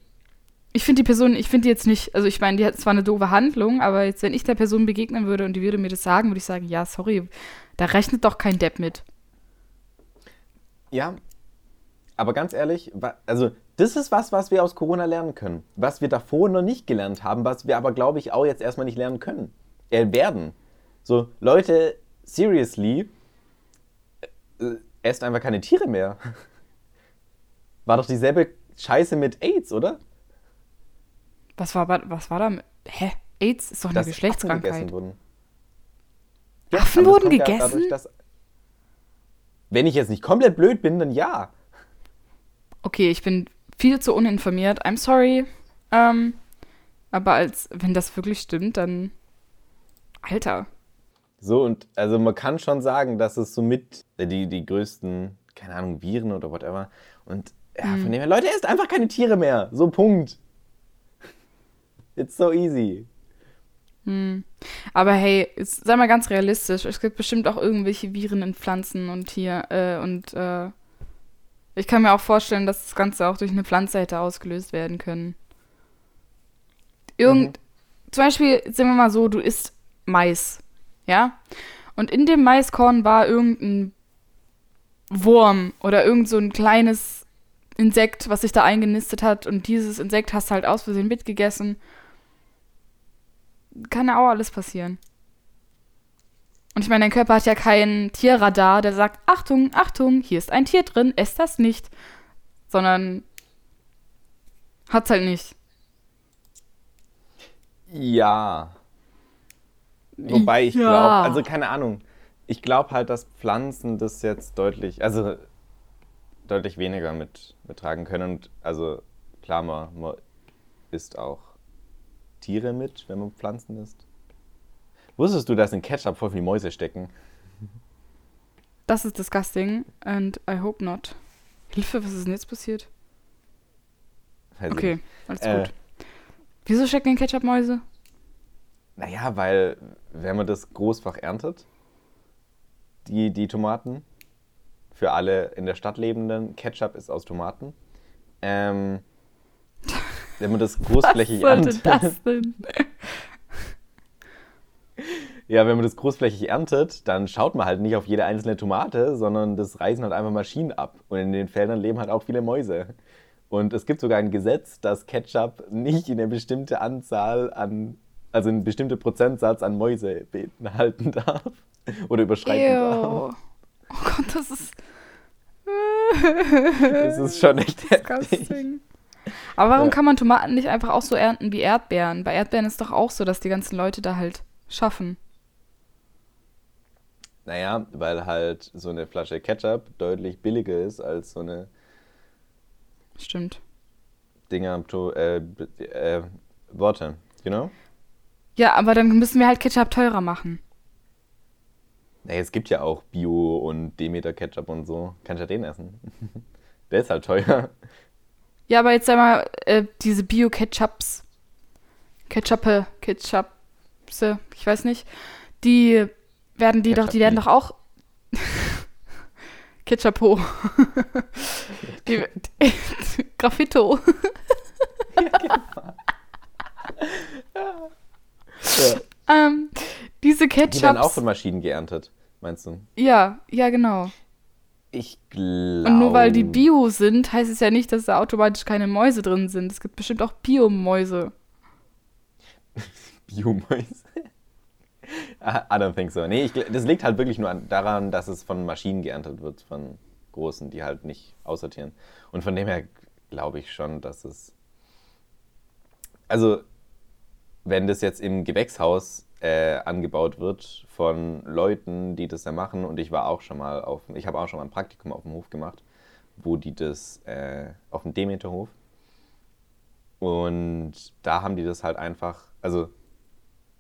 Ich finde die Person, ich finde die jetzt nicht, also ich meine, die hat zwar eine doofe Handlung, aber jetzt, wenn ich der Person begegnen würde und die würde mir das sagen, würde ich sagen, ja, sorry, da rechnet doch kein Depp mit. Ja, aber ganz ehrlich, also das ist was, was wir aus Corona lernen können. Was wir davor noch nicht gelernt haben, was wir aber, glaube ich, auch jetzt erstmal nicht lernen können. Äh, werden. So, Leute, seriously, äh, esst einfach keine Tiere mehr. War doch dieselbe Scheiße mit AIDS, oder? Was war, was war da? Mit, hä? AIDS ist doch eine dass Geschlechtskrankheit. Affen, wurden. Ja, Affen wurden gegessen? Dadurch, dass wenn ich jetzt nicht komplett blöd bin, dann ja. Okay, ich bin viel zu uninformiert. I'm sorry. Ähm, aber als wenn das wirklich stimmt, dann Alter. So, und also man kann schon sagen, dass es somit die, die größten keine Ahnung, Viren oder whatever. Und ja, von dem her, Leute, esst einfach keine Tiere mehr. So, Punkt. It's so easy. Aber hey, jetzt sei mal ganz realistisch. Es gibt bestimmt auch irgendwelche Viren in Pflanzen und hier äh, und äh, ich kann mir auch vorstellen, dass das Ganze auch durch eine Pflanze hätte ausgelöst werden können. Irgend, zum Beispiel, sagen wir mal so, du isst Mais, ja? Und in dem Maiskorn war irgendein Wurm oder irgend so ein kleines Insekt, was sich da eingenistet hat und dieses Insekt hast du halt aus Versehen mitgegessen. Kann ja auch alles passieren. Und ich meine, dein Körper hat ja kein Tierradar, der sagt, Achtung, Achtung, hier ist ein Tier drin, ess das nicht. Sondern hat's halt nicht. Ja. Wobei ich Ja. glaube, also keine Ahnung. Ich glaube halt, dass Pflanzen das jetzt deutlich, also deutlich weniger mit, mittragen können. Und also klar, man, man isst auch Tiere mit, wenn man Pflanzen isst. Wusstest du, dass in Ketchup voll viele Mäuse stecken? Das ist disgusting and I hope not. Hilfe, was ist denn jetzt passiert? Weiß Okay, nicht. alles Äh, gut. Wieso stecken in Ketchup Mäuse? Naja, weil wenn man das großfach erntet, die, die Tomaten, für alle in der Stadt lebenden, Ketchup ist aus Tomaten. Ähm, wenn man das großflächig Was erntet, das denn? ja, wenn man das großflächig erntet, dann schaut man halt nicht auf jede einzelne Tomate, sondern das reißen halt einfach Maschinen ab. Und in den Feldern leben halt auch viele Mäuse. Und es gibt sogar ein Gesetz, dass Ketchup nicht in eine bestimmte Anzahl an, also einen bestimmten Prozentsatz an Mäuse beinhalten darf oder überschreiten darf. Ew. Oh Gott, das ist Das ist schon echt disgusting. Aber warum Ja. kann man Tomaten nicht einfach auch so ernten wie Erdbeeren? Bei Erdbeeren ist doch auch so, dass die ganzen Leute da halt schaffen. Naja, weil halt so eine Flasche Ketchup deutlich billiger ist als so eine Stimmt. Dinger, to- äh, äh, Worte, you know? Ja, aber dann müssen wir halt Ketchup teurer machen. Naja, es gibt ja auch Bio und Demeter Ketchup und so. Kannst ja den essen. Der ist halt teuer. Ja, aber jetzt sag mal, äh, diese Bio-Ketchups, Ketchuppe, Ketchupse, ich weiß nicht, die werden die doch, die werden doch auch Ketchupo. die, die, Graffito. Ja. Ähm, diese Die werden auch von Maschinen geerntet, meinst du? Ja, ja, genau. Ich glaube. Und nur weil die Bio sind, heißt es ja nicht, dass da automatisch keine Mäuse drin sind. Es gibt bestimmt auch Bio-Mäuse. Biomäuse. I don't think so. Nee, ich, das liegt halt wirklich nur an, daran, dass es von Maschinen geerntet wird, von großen, die halt nicht aussortieren. Und von dem her glaube ich schon, dass es. Also, wenn das jetzt im Gewächshaus äh, angebaut wird von Leuten, die das da machen, und ich war auch schon mal auf, ich habe auch schon mal ein Praktikum auf dem Hof gemacht, wo die das äh, auf dem Demeterhof. Und da haben die das halt einfach, also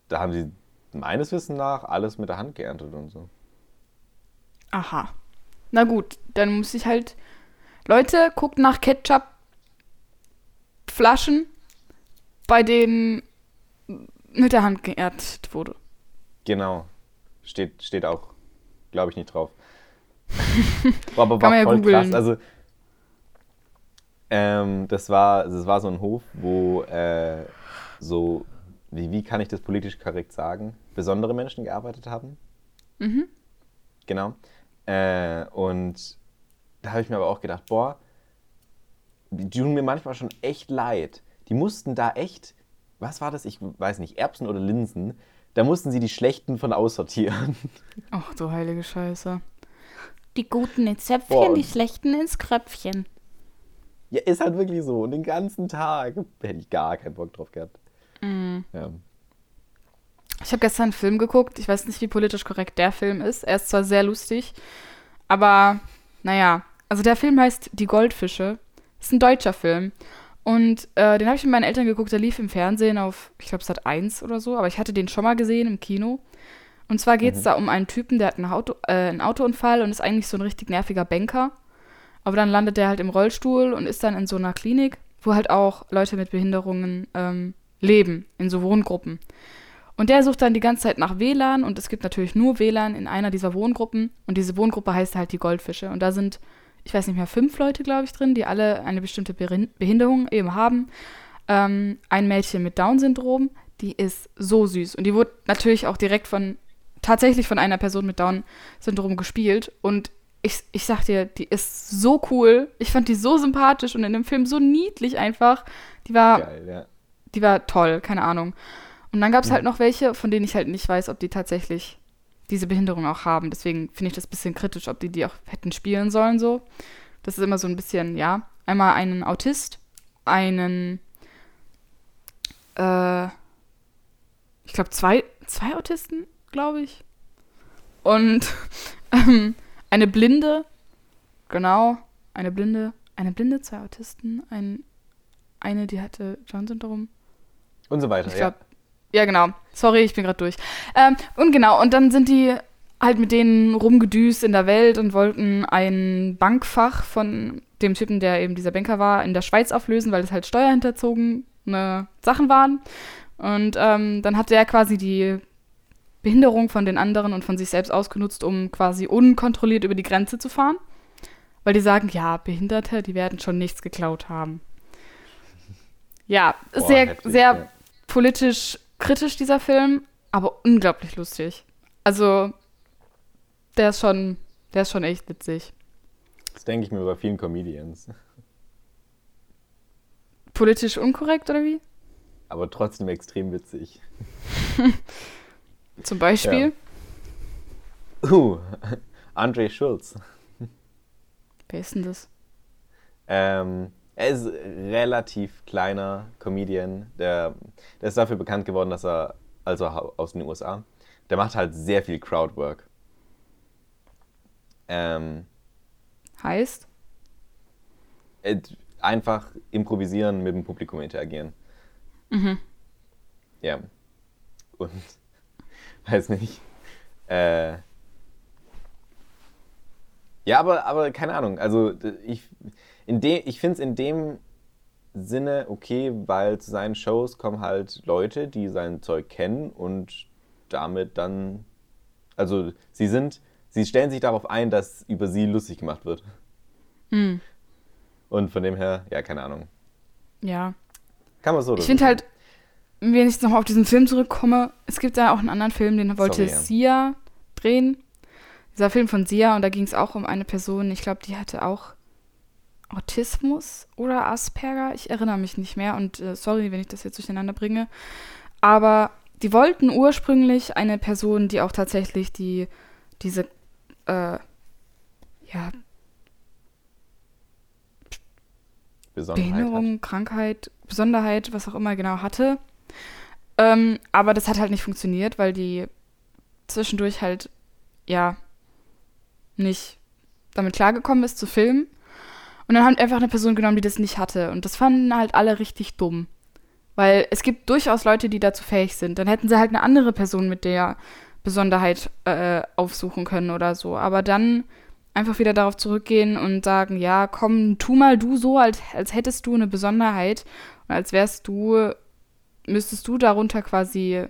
da haben sie meines Wissens nach alles mit der Hand geerntet und so. Aha. Na gut, dann muss ich halt. Leute, guckt nach Ketchup-Flaschen, bei denen mit der Hand geerntet wurde. Genau. Steht, steht auch, glaube ich, nicht drauf. Aber war ja voll googeln. krass. Also, ähm, das, war, das war so ein Hof, wo äh, so, wie, wie kann ich das politisch korrekt sagen, besondere Menschen gearbeitet haben. Mhm. Genau. Äh, und da habe ich mir aber auch gedacht, boah, die tun mir manchmal schon echt leid. Die mussten da echt, was war das? Ich weiß nicht, Erbsen oder Linsen. Da mussten sie die schlechten von aussortieren. Ach du heilige Scheiße. Die guten ins Zäpfchen, Boah, die schlechten ins Kröpfchen. Ja, ist halt wirklich so. Und den ganzen Tag hätte ich gar keinen Bock drauf gehabt. Ja. Ich habe gestern einen Film geguckt. Ich weiß nicht, wie politisch korrekt der Film ist. Er ist zwar sehr lustig, aber naja. Also der Film heißt Die Goldfische. Ist ein deutscher Film. Und äh, den habe ich mit meinen Eltern geguckt. Der lief im Fernsehen auf, ich glaube, Sat 1 oder so. Aber ich hatte den schon mal gesehen im Kino. Und zwar geht es da um einen Typen, der hat ein, Auto, äh, einen Autounfall und ist eigentlich so ein richtig nerviger Banker. Aber dann landet er halt im Rollstuhl und ist dann in so einer Klinik, wo halt auch Leute mit Behinderungen ähm, leben, in so Wohngruppen. Und der sucht dann die ganze Zeit nach WLAN und es gibt natürlich nur WLAN in einer dieser Wohngruppen. Und diese Wohngruppe heißt halt die Goldfische. Und da sind, ich weiß nicht mehr, fünf Leute, glaube ich, drin, die alle eine bestimmte Behinderung eben haben. Ähm, ein Mädchen mit Down-Syndrom, die ist so süß. Und die wurde natürlich auch direkt von, tatsächlich von einer Person mit Down-Syndrom gespielt. Und ich, ich sag dir, die ist so cool. Ich fand die so sympathisch und in dem Film so niedlich einfach. Die war, Geil, ja. die war toll, keine Ahnung. Und dann gab es halt noch welche, von denen ich halt nicht weiß, ob die tatsächlich diese Behinderung auch haben. Deswegen finde ich das ein bisschen kritisch, ob die die auch hätten spielen sollen so. Das ist immer so ein bisschen, ja. Einmal einen Autist, einen, äh, ich glaube zwei, zwei Autisten, glaube ich. Und ähm, eine Blinde, genau, eine Blinde, eine Blinde, zwei Autisten, ein, eine, die hatte Down-Syndrom. Und so weiter, Ich glaube, ja. Genau. Sorry, ich bin gerade durch. Ähm, und genau, und dann sind die halt mit denen rumgedüst in der Welt und wollten ein Bankfach von dem Typen, der eben dieser Banker war, in der Schweiz auflösen, weil es halt steuerhinterzogene Sachen waren. Und ähm, dann hat der quasi die Behinderung von den anderen und von sich selbst ausgenutzt, um quasi unkontrolliert über die Grenze zu fahren. Weil die sagen, ja, Behinderte, die werden schon nichts geklaut haben. Ja, Boah, sehr, heftig, sehr ja. politisch kritisch, dieser Film, aber unglaublich lustig. Also, der ist schon, der ist schon echt witzig. Das denke ich mir bei vielen Comedians. Politisch unkorrekt, oder wie? Aber trotzdem extrem witzig. Zum Beispiel. Uh, André Schulz. Wer ist denn das? Ähm, er ist relativ kleiner Comedian. Der, der ist dafür bekannt geworden, dass er, also aus den USA, der macht halt sehr viel Crowdwork. Ähm, Heißt? et- einfach improvisieren, mit dem Publikum interagieren. Mhm. Ja. Und, weiß nicht. Äh, ja, aber, aber keine Ahnung. Also ich, in de, ich finde es in dem Sinne okay, weil zu seinen Shows kommen halt Leute, die sein Zeug kennen und damit dann, also sie sind, sie stellen sich darauf ein, dass über sie lustig gemacht wird. Hm. Und von dem her, ja, keine Ahnung. Ja. Kann man so Ich finde halt, wenn ich nochmal auf diesen Film zurückkomme, es gibt da auch einen anderen Film, den wollte Sorry, ja. Sia drehen. Dieser Film von Sia und da ging es auch um eine Person, ich glaube, die hatte auch Autismus oder Asperger. Ich erinnere mich nicht mehr und äh, sorry, wenn ich das jetzt durcheinander bringe. Aber die wollten ursprünglich eine Person, die auch tatsächlich die, diese, äh, ja, Besonderheit hat. Behinderung, Krankheit, Besonderheit, was auch immer genau hatte. Ähm, aber das hat halt nicht funktioniert, weil die zwischendurch halt, ja, nicht damit klargekommen ist zu filmen. Und dann haben einfach eine Person genommen, die das nicht hatte. Und das fanden halt alle richtig dumm. Weil es gibt durchaus Leute, die dazu fähig sind. Dann hätten sie halt eine andere Person mit der Besonderheit äh, aufsuchen können oder so. Aber dann einfach wieder darauf zurückgehen und sagen, ja, komm, tu mal du so, als, als hättest du eine Besonderheit und als wärst du, müsstest du darunter quasi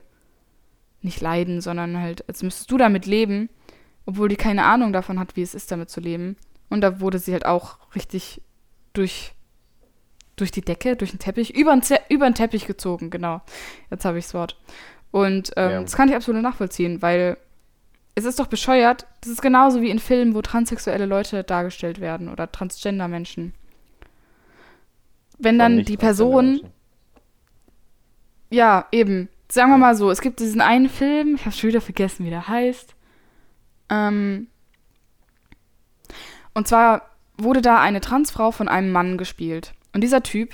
nicht leiden, sondern halt, als müsstest du damit leben, obwohl die keine Ahnung davon hat, wie es ist, damit zu leben. Und da wurde sie halt auch richtig durch, durch die Decke, durch den Teppich, über den, Ze- über den Teppich gezogen, genau. Jetzt habe ich das Wort. Und ähm, Ja. das kann ich absolut nachvollziehen, weil es ist doch bescheuert. Das ist genauso wie in Filmen, wo transsexuelle Leute dargestellt werden oder Transgender-Menschen. Wenn dann nicht die Person, ja, eben, sagen wir mal so, es gibt diesen einen Film, ich habe schon wieder vergessen, wie der heißt. Ähm, und zwar wurde da eine Transfrau von einem Mann gespielt. Und dieser Typ,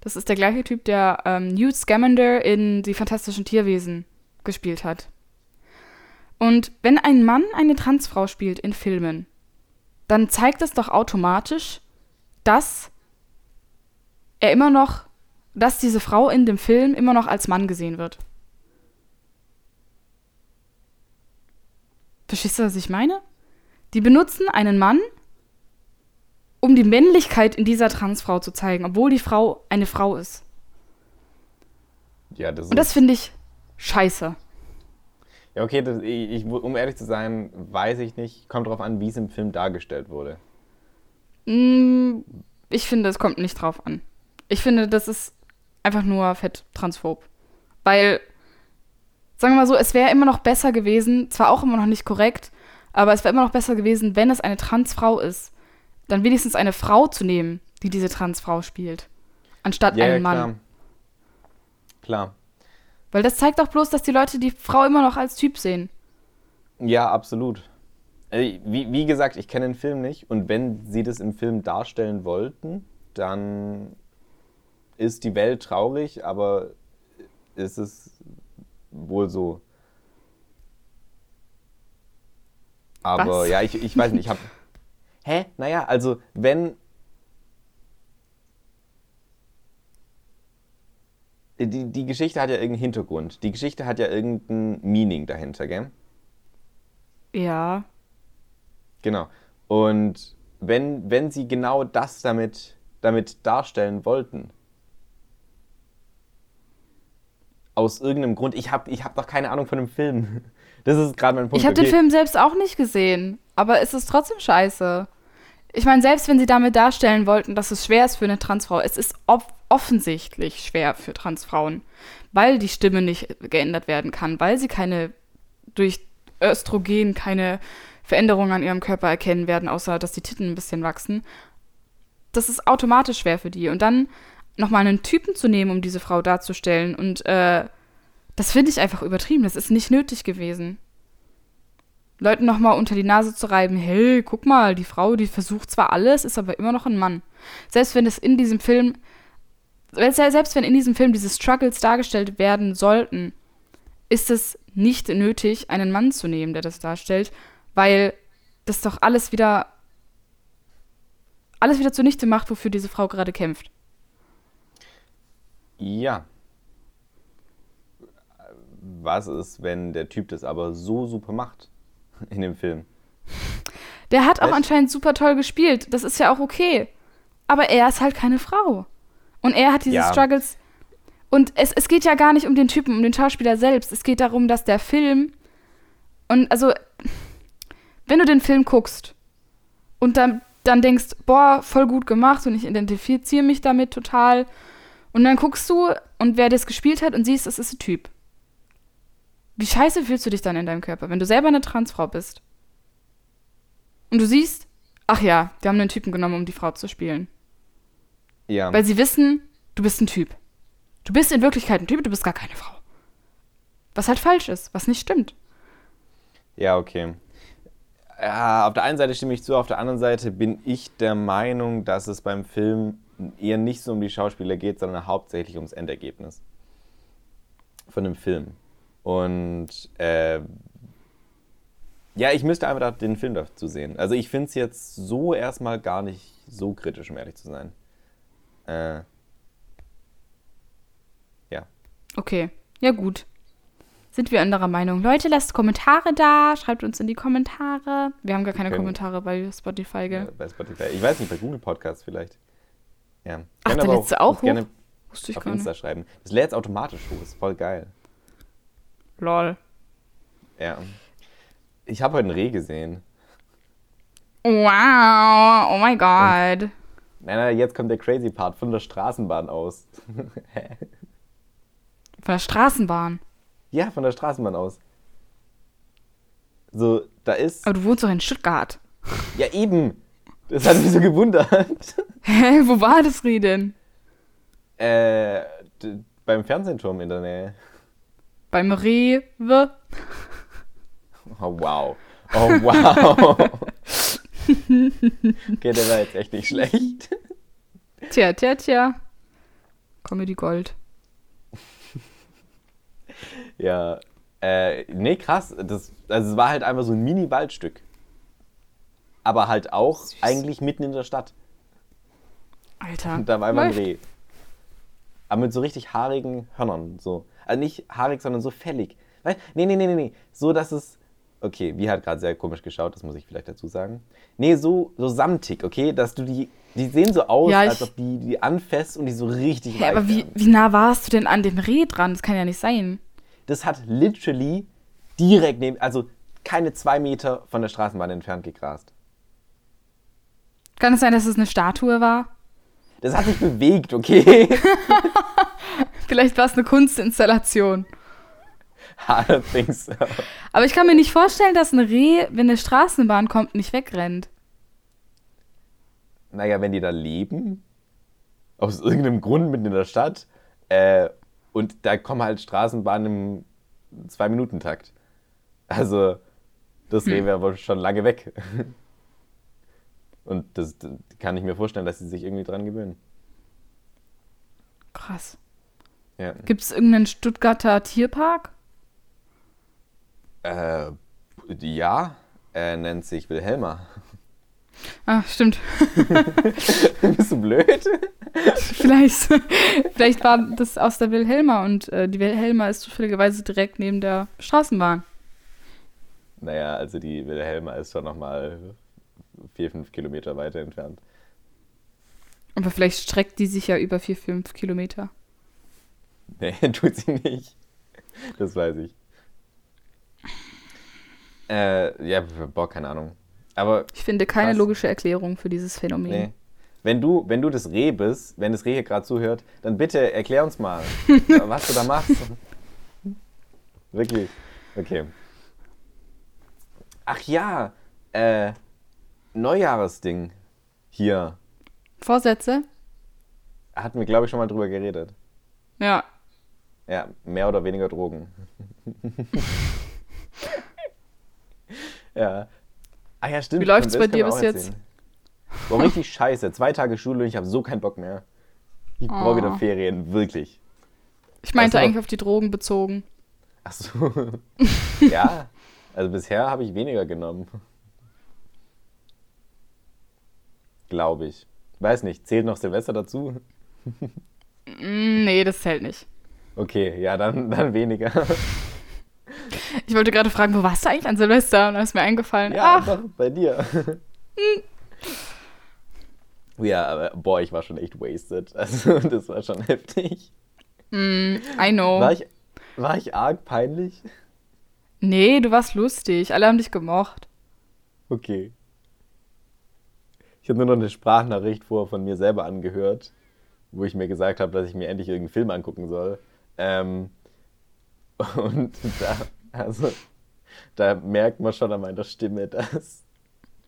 das ist der gleiche Typ, der ähm, Newt Scamander in Die Fantastischen Tierwesen gespielt hat. Und wenn ein Mann eine Transfrau spielt in Filmen, dann zeigt es doch automatisch, dass er immer noch, dass diese Frau in dem Film immer noch als Mann gesehen wird. Verstehst du, was ich meine? Die benutzen einen Mann, um die Männlichkeit in dieser Transfrau zu zeigen, obwohl die Frau eine Frau ist. Ja, das Und das finde ich scheiße. Ja, okay, das, ich, ich, um ehrlich zu sein, weiß ich nicht. Kommt drauf an, wie es im Film dargestellt wurde. Mm, Ich finde, es kommt nicht drauf an. Ich finde, das ist einfach nur fett transphob. Weil, sagen wir mal so, es wäre immer noch besser gewesen, zwar auch immer noch nicht korrekt, aber es wäre immer noch besser gewesen, wenn es eine Transfrau ist, dann wenigstens eine Frau zu nehmen, die diese Transfrau spielt, anstatt Ja, einen Mann. klar. Klar. Weil das zeigt doch bloß, dass die Leute die Frau immer noch als Typ sehen. Ja, absolut. Äh, Wie, wie gesagt, ich kenne den Film nicht und wenn sie das im Film darstellen wollten, dann ist die Welt traurig, aber ist es wohl so. Aber Was? ja, ich, ich weiß nicht, ich habe. Hä? Naja, also wenn. Die, die Geschichte hat ja irgendeinen Hintergrund. Die Geschichte hat ja irgendein Meaning dahinter, gell? Ja. Genau. Und wenn, wenn sie genau das damit, damit darstellen wollten, aus irgendeinem Grund, ich habe ich hab doch keine Ahnung von dem Film. Das ist gerade mein Punkt. Ich habe den okay. Film selbst auch nicht gesehen, aber es ist trotzdem scheiße. Ich meine, selbst wenn sie damit darstellen wollten, dass es schwer ist für eine Transfrau, es ist off offensichtlich schwer für Transfrauen, weil die Stimme nicht geändert werden kann, weil sie keine durch Östrogen keine Veränderungen an ihrem Körper erkennen werden, außer dass die Titten ein bisschen wachsen. Das ist automatisch schwer für die. Und dann nochmal einen Typen zu nehmen, um diese Frau darzustellen und äh, das finde ich einfach übertrieben. Das ist nicht nötig gewesen. Leuten nochmal unter die Nase zu reiben, hey, guck mal, die Frau, die versucht zwar alles, ist aber immer noch ein Mann. Selbst wenn es in diesem Film, selbst wenn in diesem Film diese Struggles dargestellt werden sollten, ist es nicht nötig, einen Mann zu nehmen, der das darstellt, weil das doch alles wieder alles wieder zunichte macht, wofür diese Frau gerade kämpft. Ja. Was ist, wenn der Typ das aber so super macht in dem Film? Der hat auch Echt? anscheinend super toll gespielt. Das ist ja auch okay. Aber er ist halt keine Frau. Und er hat diese Ja. Struggles. Und es, es geht ja gar nicht um den Typen, um den Schauspieler selbst. Es geht darum, dass der Film. Und also, wenn du den Film guckst und dann, dann denkst, boah, voll gut gemacht und ich identifiziere mich damit total. Und dann guckst du und wer das gespielt hat und siehst, es ist ein Typ. Wie scheiße fühlst du dich dann in deinem Körper, wenn du selber eine Transfrau bist? Und du siehst, ach ja, die haben einen Typen genommen, um die Frau zu spielen. Ja. Weil sie wissen, du bist ein Typ. Du bist in Wirklichkeit ein Typ, du bist gar keine Frau. Was halt falsch ist, was nicht stimmt. Ja, okay. Ja, auf der einen Seite stimme ich zu, auf der anderen Seite bin ich der Meinung, dass es beim Film eher nicht so um die Schauspieler geht, sondern hauptsächlich ums Endergebnis von dem Film. Und äh, ja, ich müsste einfach den Film dazu sehen. Also ich finde es jetzt so erstmal gar nicht so kritisch, um ehrlich zu sein. Äh, ja. Okay, ja gut. Sind wir anderer Meinung? Leute, lasst Kommentare da, schreibt uns in die Kommentare. Wir haben gar keine Kommentare bei Spotify, Ja, gell? bei Spotify. Ich weiß nicht, bei Google Podcasts vielleicht. Ja. Ach, Können da aber lädst du auch hoch? gerne Wusste ich auf Insta schreiben. Das lädt automatisch hoch, ist voll geil. Lol. Ja. Ich habe heute ein Reh gesehen. Wow, oh my god. Nein, nein, jetzt kommt der crazy Part von der Straßenbahn aus. Von der Straßenbahn. ja, von der Straßenbahn aus. So, da ist. Aber du wohnst doch in Stuttgart. Ja, eben. Das hat mich so gewundert. Hä, wo war das Reh denn? äh, beim Fernsehturm in der Nähe. Beim Rewe. Oh, wow. Oh, wow. okay, der war jetzt echt nicht schlecht. Tja, tja, tja. Comedy Gold. Ja, äh, nee, krass. Das, also es war halt einfach so ein Mini-Waldstück. Aber halt auch Süß. eigentlich mitten in der Stadt. Alter. Und da war einfach ein. Reh. Aber mit so richtig haarigen Hörnern. So. Also nicht haarig, sondern so fällig. Weißt? Nee, nee, nee, nee, nee. So, dass es Okay, wie hat gerade sehr komisch geschaut, das muss ich vielleicht dazu sagen. Nee, so, so samtig, okay? Dass du die. Die sehen so aus, Ja, als ob die die anfasst und die so richtig weich aber wie, wie nah warst du denn an dem Reh dran? Das kann ja nicht sein. Das hat literally direkt neben. Also keine zwei Meter von der Straßenbahn entfernt gegrast. Kann es sein, dass es eine Statue war? Das hat sich bewegt, okay? Vielleicht war es eine Kunstinstallation. I don't think so. Aber ich kann mir nicht vorstellen, dass ein Reh, wenn eine Straßenbahn kommt, nicht wegrennt. Naja, wenn die da leben, aus irgendeinem Grund mitten in der Stadt, äh, und da kommen halt Straßenbahnen im Zwei-Minuten-Takt. Also, das Reh wäre wohl schon lange weg. Und das, das kann ich mir vorstellen, dass sie sich irgendwie dran gewöhnen. Krass. Ja. Gibt es irgendeinen Stuttgarter Tierpark? Äh, ja, er nennt sich Wilhelma. Ah, stimmt. Bist du blöd? Vielleicht, vielleicht war das aus der Wilhelma und äh, die Wilhelma ist zufälligerweise direkt neben der Straßenbahn. Naja, also die Wilhelma ist schon nochmal vier, fünf Kilometer weiter entfernt. Aber vielleicht streckt die sich ja über vier, fünf Kilometer. Nee, tut sie nicht. Das weiß ich. Äh, ja, boah, keine Ahnung. Aber, Ich finde keine Krass. logische Erklärung für dieses Phänomen. nee. Wenn du, wenn du das Reh bist, wenn das Reh hier gerade zuhört, dann bitte erklär uns mal, was du da machst. Wirklich. Okay. Ach ja, äh, Neujahresding. Hier. Vorsätze? Hatten wir, glaube ich, schon mal drüber geredet. Ja. Ja, mehr oder weniger Drogen. ja. Ah ja, stimmt. Wie läuft's bei dir bis jetzt? War richtig scheiße. Zwei Tage Schule und ich habe so keinen Bock mehr. Ich brauche Oh. wieder Ferien, wirklich. Ich meinte eigentlich auf die Drogen bezogen. Ach so. ja, also bisher habe ich weniger genommen. Glaube ich. Weiß nicht, zählt noch Silvester dazu? Mm, nee, das zählt nicht. Okay, ja, dann, dann weniger. Ich wollte gerade fragen, wo warst du eigentlich an Silvester? Und da ist mir eingefallen, Ja, ach, einfach bei dir. ja, aber boah, ich war schon echt wasted. Also, das war schon heftig. mm, I know. War ich, war ich arg peinlich? Nee, du warst lustig. Alle haben dich gemocht. Okay. Ich habe nur noch eine Sprachnachricht vorher von mir selber angehört, wo ich mir gesagt habe, dass ich mir endlich irgendeinen Film angucken soll. Ähm, und da, also, da merkt man schon an meiner Stimme, dass.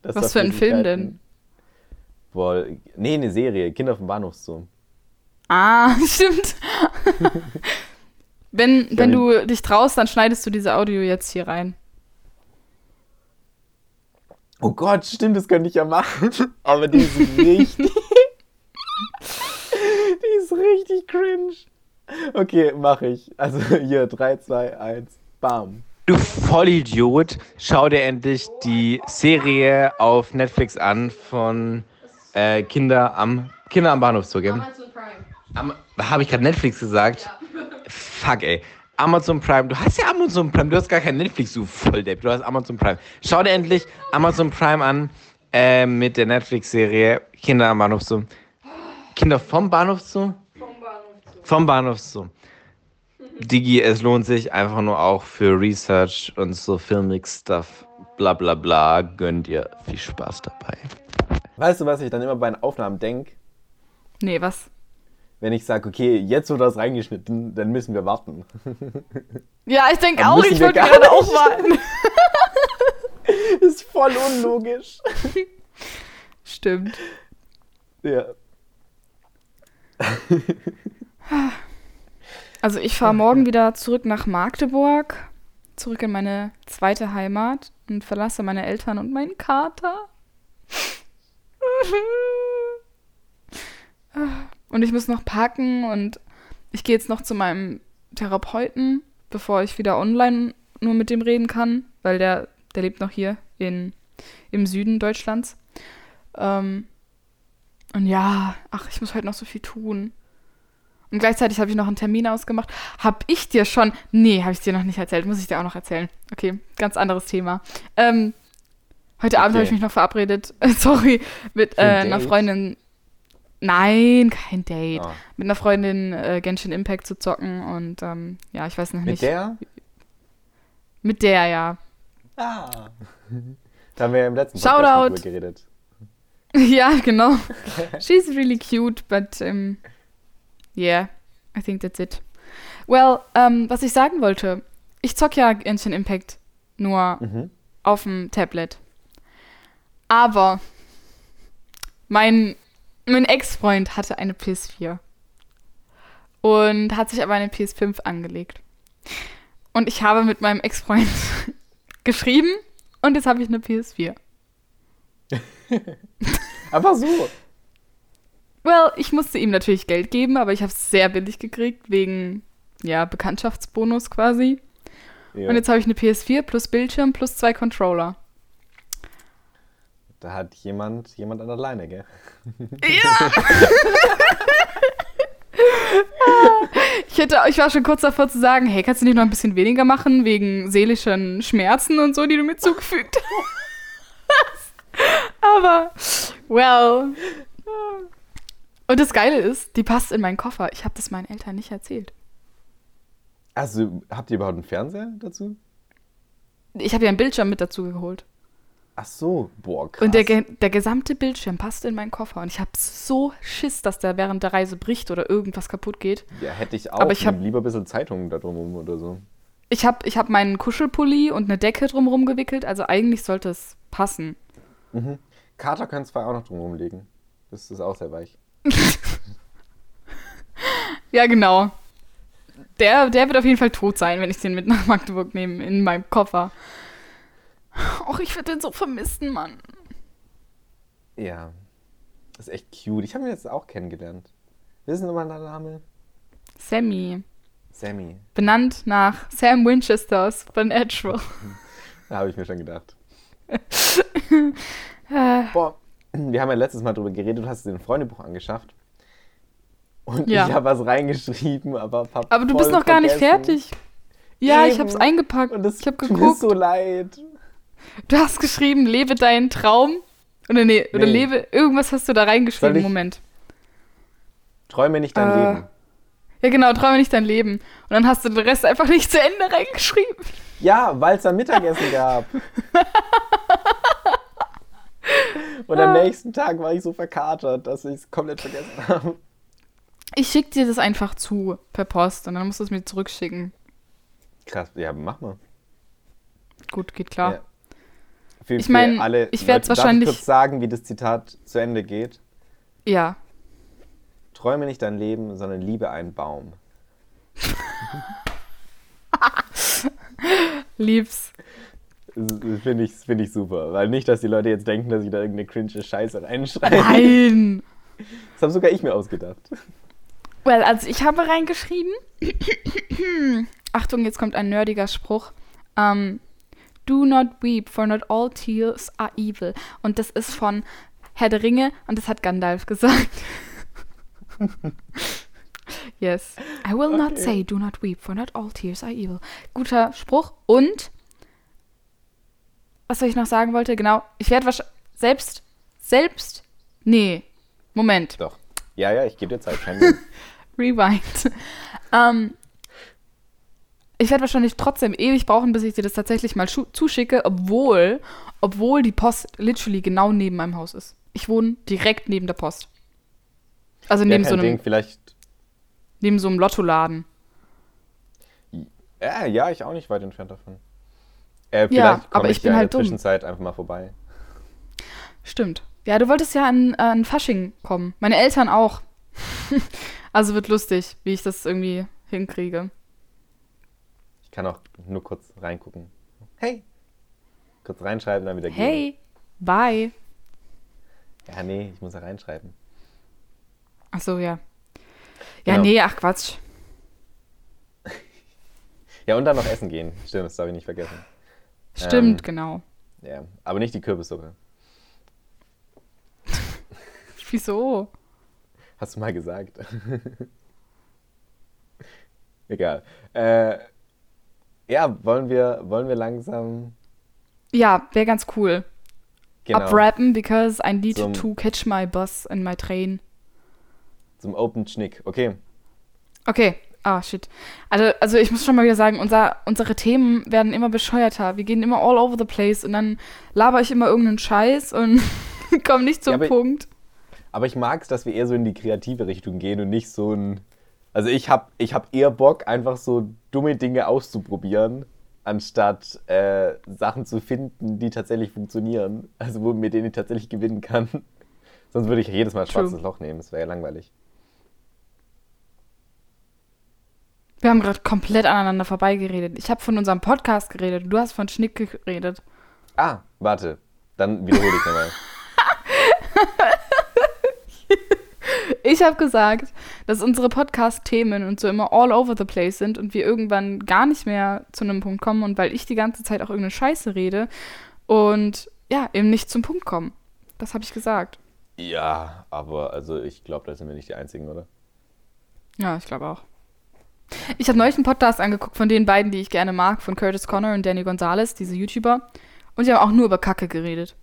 dass Was für ein Film denn? Boah, nee, eine Serie, Kinder vom Bahnhofszoo. Ah, stimmt. wenn wenn du dich traust, dann schneidest du diese Audio jetzt hier rein. Oh Gott, stimmt, das könnte ich ja machen. Aber die ist richtig. die ist richtig cringe. Okay, mache ich. Also hier, 3, 2, 1, bam. Du Vollidiot, schau dir endlich die Serie auf Netflix an von äh, Kinder am Kinder am Bahnhof. Am, habe ich gerade Netflix gesagt? Fuck, ey. Amazon Prime, du hast ja Amazon Prime, du hast gar kein Netflix, du Volldepp, du hast Amazon Prime. Schau dir endlich Amazon Prime an äh, mit der Netflix-Serie Kinder am Bahnhof Zoo. Kinder vom Bahnhof Zoo? Vom Bahnhof zu. Vom Bahnhof Zoo. Digi, es lohnt sich einfach nur auch für Research und so Filmix-Stuff. Bla bla bla. Gönnt ihr viel Spaß dabei. Weißt du, was ich dann immer bei den Aufnahmen denke? Nee, was? Wenn ich sage, okay, jetzt wird das reingeschnitten, dann müssen wir warten. Ja, ich denke auch, ich gar gerade auch warten. ist voll unlogisch. Stimmt. Ja. Also ich fahre morgen wieder zurück nach Magdeburg, zurück in meine zweite Heimat und verlasse meine Eltern und meinen Kater. Und ich muss noch packen und ich gehe jetzt noch zu meinem Therapeuten, bevor ich wieder online nur mit dem reden kann, weil der, der lebt noch hier in, im Süden Deutschlands. Ähm, und ja, ach, ich muss heute noch so viel tun. Und gleichzeitig habe ich noch einen Termin ausgemacht. Hab ich dir schon. Nee, habe ich dir noch nicht erzählt. Muss ich dir auch noch erzählen. Okay, ganz anderes Thema. Ähm, heute Abend Okay. habe ich mich noch verabredet. Sorry, mit äh, ein einer? Freundin. Nein, kein Date. Oh. Mit einer Freundin äh, Genshin Impact zu zocken. Und ähm, ja, ich weiß noch Mit nicht. der? Mit der, ja. Ah. Da haben wir ja im letzten Shoutout. Podcast drüber geredet. ja, genau. She's really cute, but um, yeah, I think that's it. Well, ähm, was ich sagen wollte, ich zock ja Genshin Impact nur Mhm. auf dem Tablet. Aber mein, mein Ex-Freund hatte eine PS4 und hat sich aber eine PS5 angelegt. Und ich habe mit meinem Ex-Freund geschrieben und jetzt habe ich eine PS4. Einfach so. Well, ich musste ihm natürlich Geld geben, aber ich habe es sehr billig gekriegt, wegen, ja, Bekanntschaftsbonus quasi. Ja. Und jetzt habe ich eine PS4 plus Bildschirm plus zwei Controller. Da hat jemand, jemand an der Leine, gell? Ja! ich, hätte, ich war schon kurz davor zu sagen, hey, kannst du nicht noch ein bisschen weniger machen, wegen seelischen Schmerzen und so, die du mir zugefügt hast. Aber, well. Und das Geile ist, die passt in meinen Koffer. Ich habe das meinen Eltern nicht erzählt. Also, habt ihr überhaupt einen Fernseher dazu? Ich habe ja einen Bildschirm mit dazu geholt. Ach so, boah, krass. Und der, der gesamte Bildschirm passt in meinen Koffer. Und ich habe so Schiss, dass der während der Reise bricht oder irgendwas kaputt geht. ja, hätte ich auch. Aber ich hab- Nimm lieber ein bisschen Zeitungen da drumherum oder so. Ich habe ich hab meinen Kuschelpulli und eine Decke drumherum gewickelt. Also eigentlich sollte es passen. Mhm. Kater können zwar auch noch drumherum legen. Das ist auch sehr weich. Ja, genau. Der, der wird auf jeden Fall tot sein, wenn ich den mit nach Magdeburg nehme, in meinem Koffer. Och, ich würde den so vermissen, Mann. Ja. Das ist echt cute. Ich habe ihn jetzt auch kennengelernt. Wissen Sie mal der Name? Sammy. Sammy. Benannt nach Sam Winchester aus Supernatural. Da habe ich mir schon gedacht. Boah, wir haben ja letztes Mal drüber geredet, du hast dir ein Freundebuch angeschafft. Und Ja. ich habe was reingeschrieben, aber hab aber du bist noch gar nicht vergessen. fertig. Ja, ich Eben. hab's eingepackt. Und das ich hab tut mir geguckt. so leid. Du hast geschrieben, lebe deinen Traum. Oder nee, oder Nee. lebe, irgendwas hast du da reingeschrieben. Moment. Träume nicht dein Äh, Leben. Ja, genau, träume nicht dein Leben. Und dann hast du den Rest einfach nicht zu Ende reingeschrieben. Ja, weil es da Mittagessen gab. Und Ah. am nächsten Tag war ich so verkatert, dass ich es komplett vergessen habe. Ich schick dir das einfach zu per Post und dann musst du es mir zurückschicken. Krass, ja, mach mal. Gut, geht klar. Ja. Für, Ich für mein, alle ich werd's Leute, wahrscheinlich- Darf ich kurz sagen, wie das Zitat zu Ende geht? Ja. Träume nicht dein Leben, sondern liebe einen Baum. Lieb's. Finde ich, find ich super. Weil nicht, dass die Leute jetzt denken, dass ich da irgendeine cringe Scheiße reinschreibe. Nein. Das habe sogar ich mir ausgedacht. Well, also ich habe reingeschrieben. Achtung, jetzt kommt ein nerdiger Spruch. Ähm, Do not weep, for not all tears are evil. Und das ist von Herr der Ringe und das hat Gandalf gesagt. yes. I will not Okay. say do not weep, for not all tears are evil. Guter Spruch. Und was soll ich noch sagen wollte? Genau, ich werde wahrscheinlich selbst, selbst, nee, Moment. Doch. Ja, ja, ich gebe dir Zeit. Rewind. ähm, ich werde wahrscheinlich trotzdem ewig brauchen, bis ich dir das tatsächlich mal zuschicke, obwohl, obwohl die Post literally genau neben meinem Haus ist. Ich wohne direkt neben der Post. Also ja, neben, kein so einem, Ding. Vielleicht. neben so einem Lottoladen. Ja, ja, ich auch nicht weit entfernt davon. Äh, vielleicht Ja, aber ich bin ja halt in der dumm. Zwischenzeit einfach mal vorbei. Stimmt. Ja, du wolltest ja an, an Fasching kommen. Meine Eltern auch. also wird lustig, wie ich das irgendwie hinkriege. Ich kann auch nur kurz reingucken. Hey! Kurz reinschreiben, dann wieder gehen. Hey, bye. Ja, nee, ich muss ja reinschreiben. Ach so, ja. Ja, Genau. nee, ach Quatsch. Ja, und dann noch essen gehen. Stimmt, das darf ich nicht vergessen. Stimmt, Ähm, genau. Ja, aber nicht die Kürbissuppe. Wieso? Hast du mal gesagt. Egal. Äh, ja, wollen wir, wollen wir langsam. Ja, wäre ganz cool. Genau, Uprappen, because I need Zum- to catch my bus and my train. zum Open Schnick. Okay. Okay. Ah, shit. Also, also ich muss schon mal wieder sagen, unser, unsere Themen werden immer bescheuerter. Wir gehen immer all over the place und dann laber ich immer irgendeinen Scheiß und komme nicht zum Ja, Punkt. Aber ich mag es, dass wir eher so in die kreative Richtung gehen und nicht so ein. Also ich habe ich hab eher Bock, einfach so dumme Dinge auszuprobieren, anstatt äh, Sachen zu finden, die tatsächlich funktionieren. Also wo, mit denen ich tatsächlich gewinnen kann. Sonst würde ich jedes Mal ein True. schwarzes Loch nehmen. Das wäre ja langweilig. Wir haben gerade komplett aneinander vorbeigeredet. Ich habe von unserem Podcast geredet. Du hast von Schnick geredet. Ah, warte. Dann wiederhole ich nochmal. Ich habe gesagt, dass unsere Podcast-Themen und so immer all over the place sind und wir irgendwann gar nicht mehr zu einem Punkt kommen und weil ich die ganze Zeit auch irgendeine Scheiße rede und ja, eben nicht zum Punkt kommen. Das habe ich gesagt. Ja, aber also ich glaube, da sind wir nicht die Einzigen, oder? Ja, ich glaube auch. Ich habe neulich einen Podcast angeguckt von den beiden, die ich gerne mag, von Curtis Connor und Danny Gonzalez, diese YouTuber. Und die haben auch nur über Kacke geredet.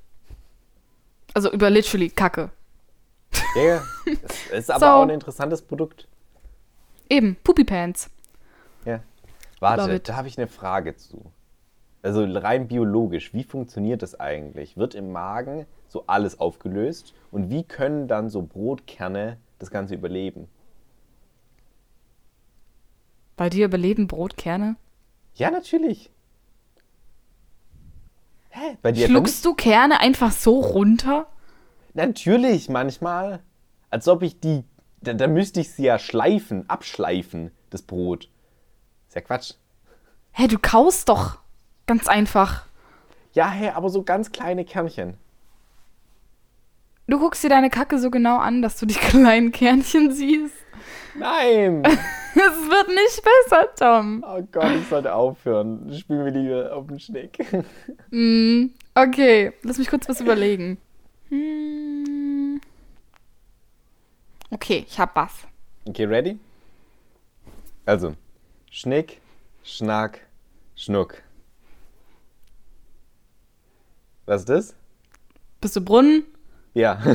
Also über literally Kacke. Ja, ja. Es ist aber So. auch ein interessantes Produkt. Eben, Poopy Pants. Ja. Warte, da habe ich eine Frage zu. Also rein biologisch, wie funktioniert das eigentlich? Wird im Magen so alles aufgelöst und wie können dann so Brotkerne das Ganze überleben? Bei dir überleben Brotkerne? Ja, natürlich. Hä? Bei dir Schluckst du Kerne einfach so runter? Natürlich, manchmal. Als ob ich die. Da, da müsste ich sie ja schleifen, abschleifen, das Brot. Ist ja Quatsch. Hä, du kaust doch. Ganz einfach. Ja, hä, aber so ganz kleine Kernchen. Du guckst dir deine Kacke so genau an, dass du die kleinen Kernchen siehst. Nein! Es wird nicht besser, Tom. Oh Gott, ich sollte aufhören. Spielen wir lieber auf den Schneck. Mm, okay, lass mich kurz was überlegen. Hm. Okay, ich hab was. Okay, ready? Also, Schnick, Schnack, Schnuck. Was ist das? Bist du Brunnen? Ja.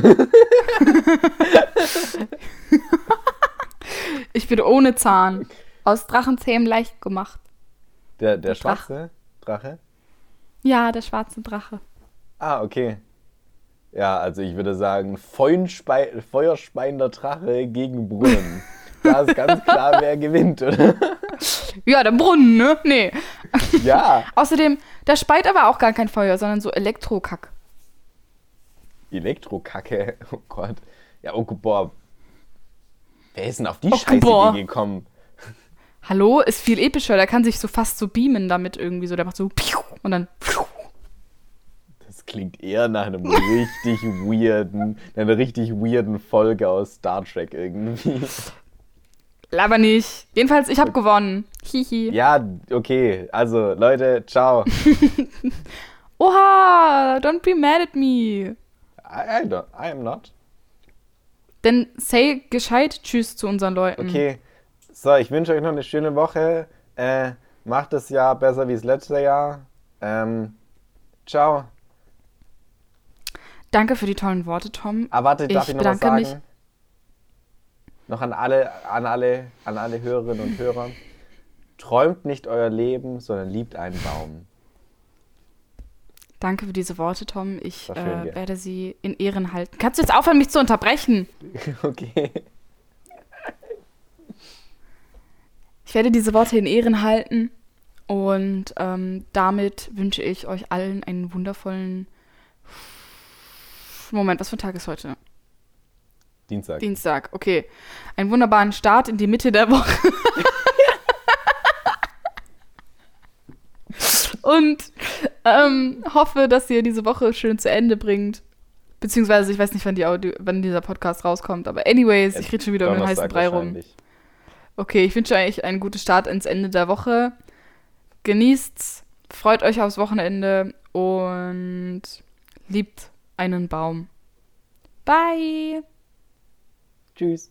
Ich bin ohne Zahn. Aus Drachenzähmen leicht gemacht. Der, der Drache. schwarze Drache? Ja, der schwarze Drache. Ah, okay. Ja, also ich würde sagen, Feuerspei feuerspeiender Drache gegen Brunnen. Da ist ganz klar, wer gewinnt, oder? Ja, der Brunnen, ne? Nee. Ja. Außerdem, der speit aber auch gar kein Feuer, sondern so Elektrokack. Elektrokacke. Oh Gott. Ja, oh boah. Wer ist denn auf die Oh, Scheiße boah. gekommen? Hallo, ist viel epischer. Der kann sich so fast so beamen damit irgendwie so. Der macht so und dann klingt eher nach einem richtig weirden, einer richtig weirden Folge aus Star Trek irgendwie. Laber nicht. Jedenfalls, ich habe gewonnen. Hihi. Ja, okay. Also, Leute, ciao. Oha, don't be mad at me. I, I, don't, I am not. Denn say gescheit Tschüss zu unseren Leuten. Okay. So, ich wünsche euch noch eine schöne Woche. Äh, macht das Jahr besser wie das letzte Jahr. Ähm, ciao. Danke für die tollen Worte, Tom. Ah, warte, darf Ich ich, noch was bedanke sagen? mich. Noch an alle, an alle, an alle Hörerinnen und Hörer. Träumt nicht euer Leben, sondern liebt einen Baum. Danke für diese Worte, Tom. Ich äh, werde sie in Ehren halten. Kannst du jetzt aufhören, mich zu unterbrechen? Okay. Ich werde diese Worte in Ehren halten. Und ähm, damit wünsche ich euch allen einen wundervollen. Moment, was für ein Tag ist heute? Dienstag. Dienstag, okay. Einen wunderbaren Start in die Mitte der Woche. Und ähm, hoffe, dass ihr diese Woche schön zu Ende bringt. Beziehungsweise, ich weiß nicht, wann, die Audio, wann dieser Podcast rauskommt. Aber anyways, ich rede schon wieder um den heißen Donnerstag Brei rum. Okay, ich wünsche euch einen guten Start ins Ende der Woche. Genießt's, freut euch aufs Wochenende und liebt einen Baum. Bye! Tschüss.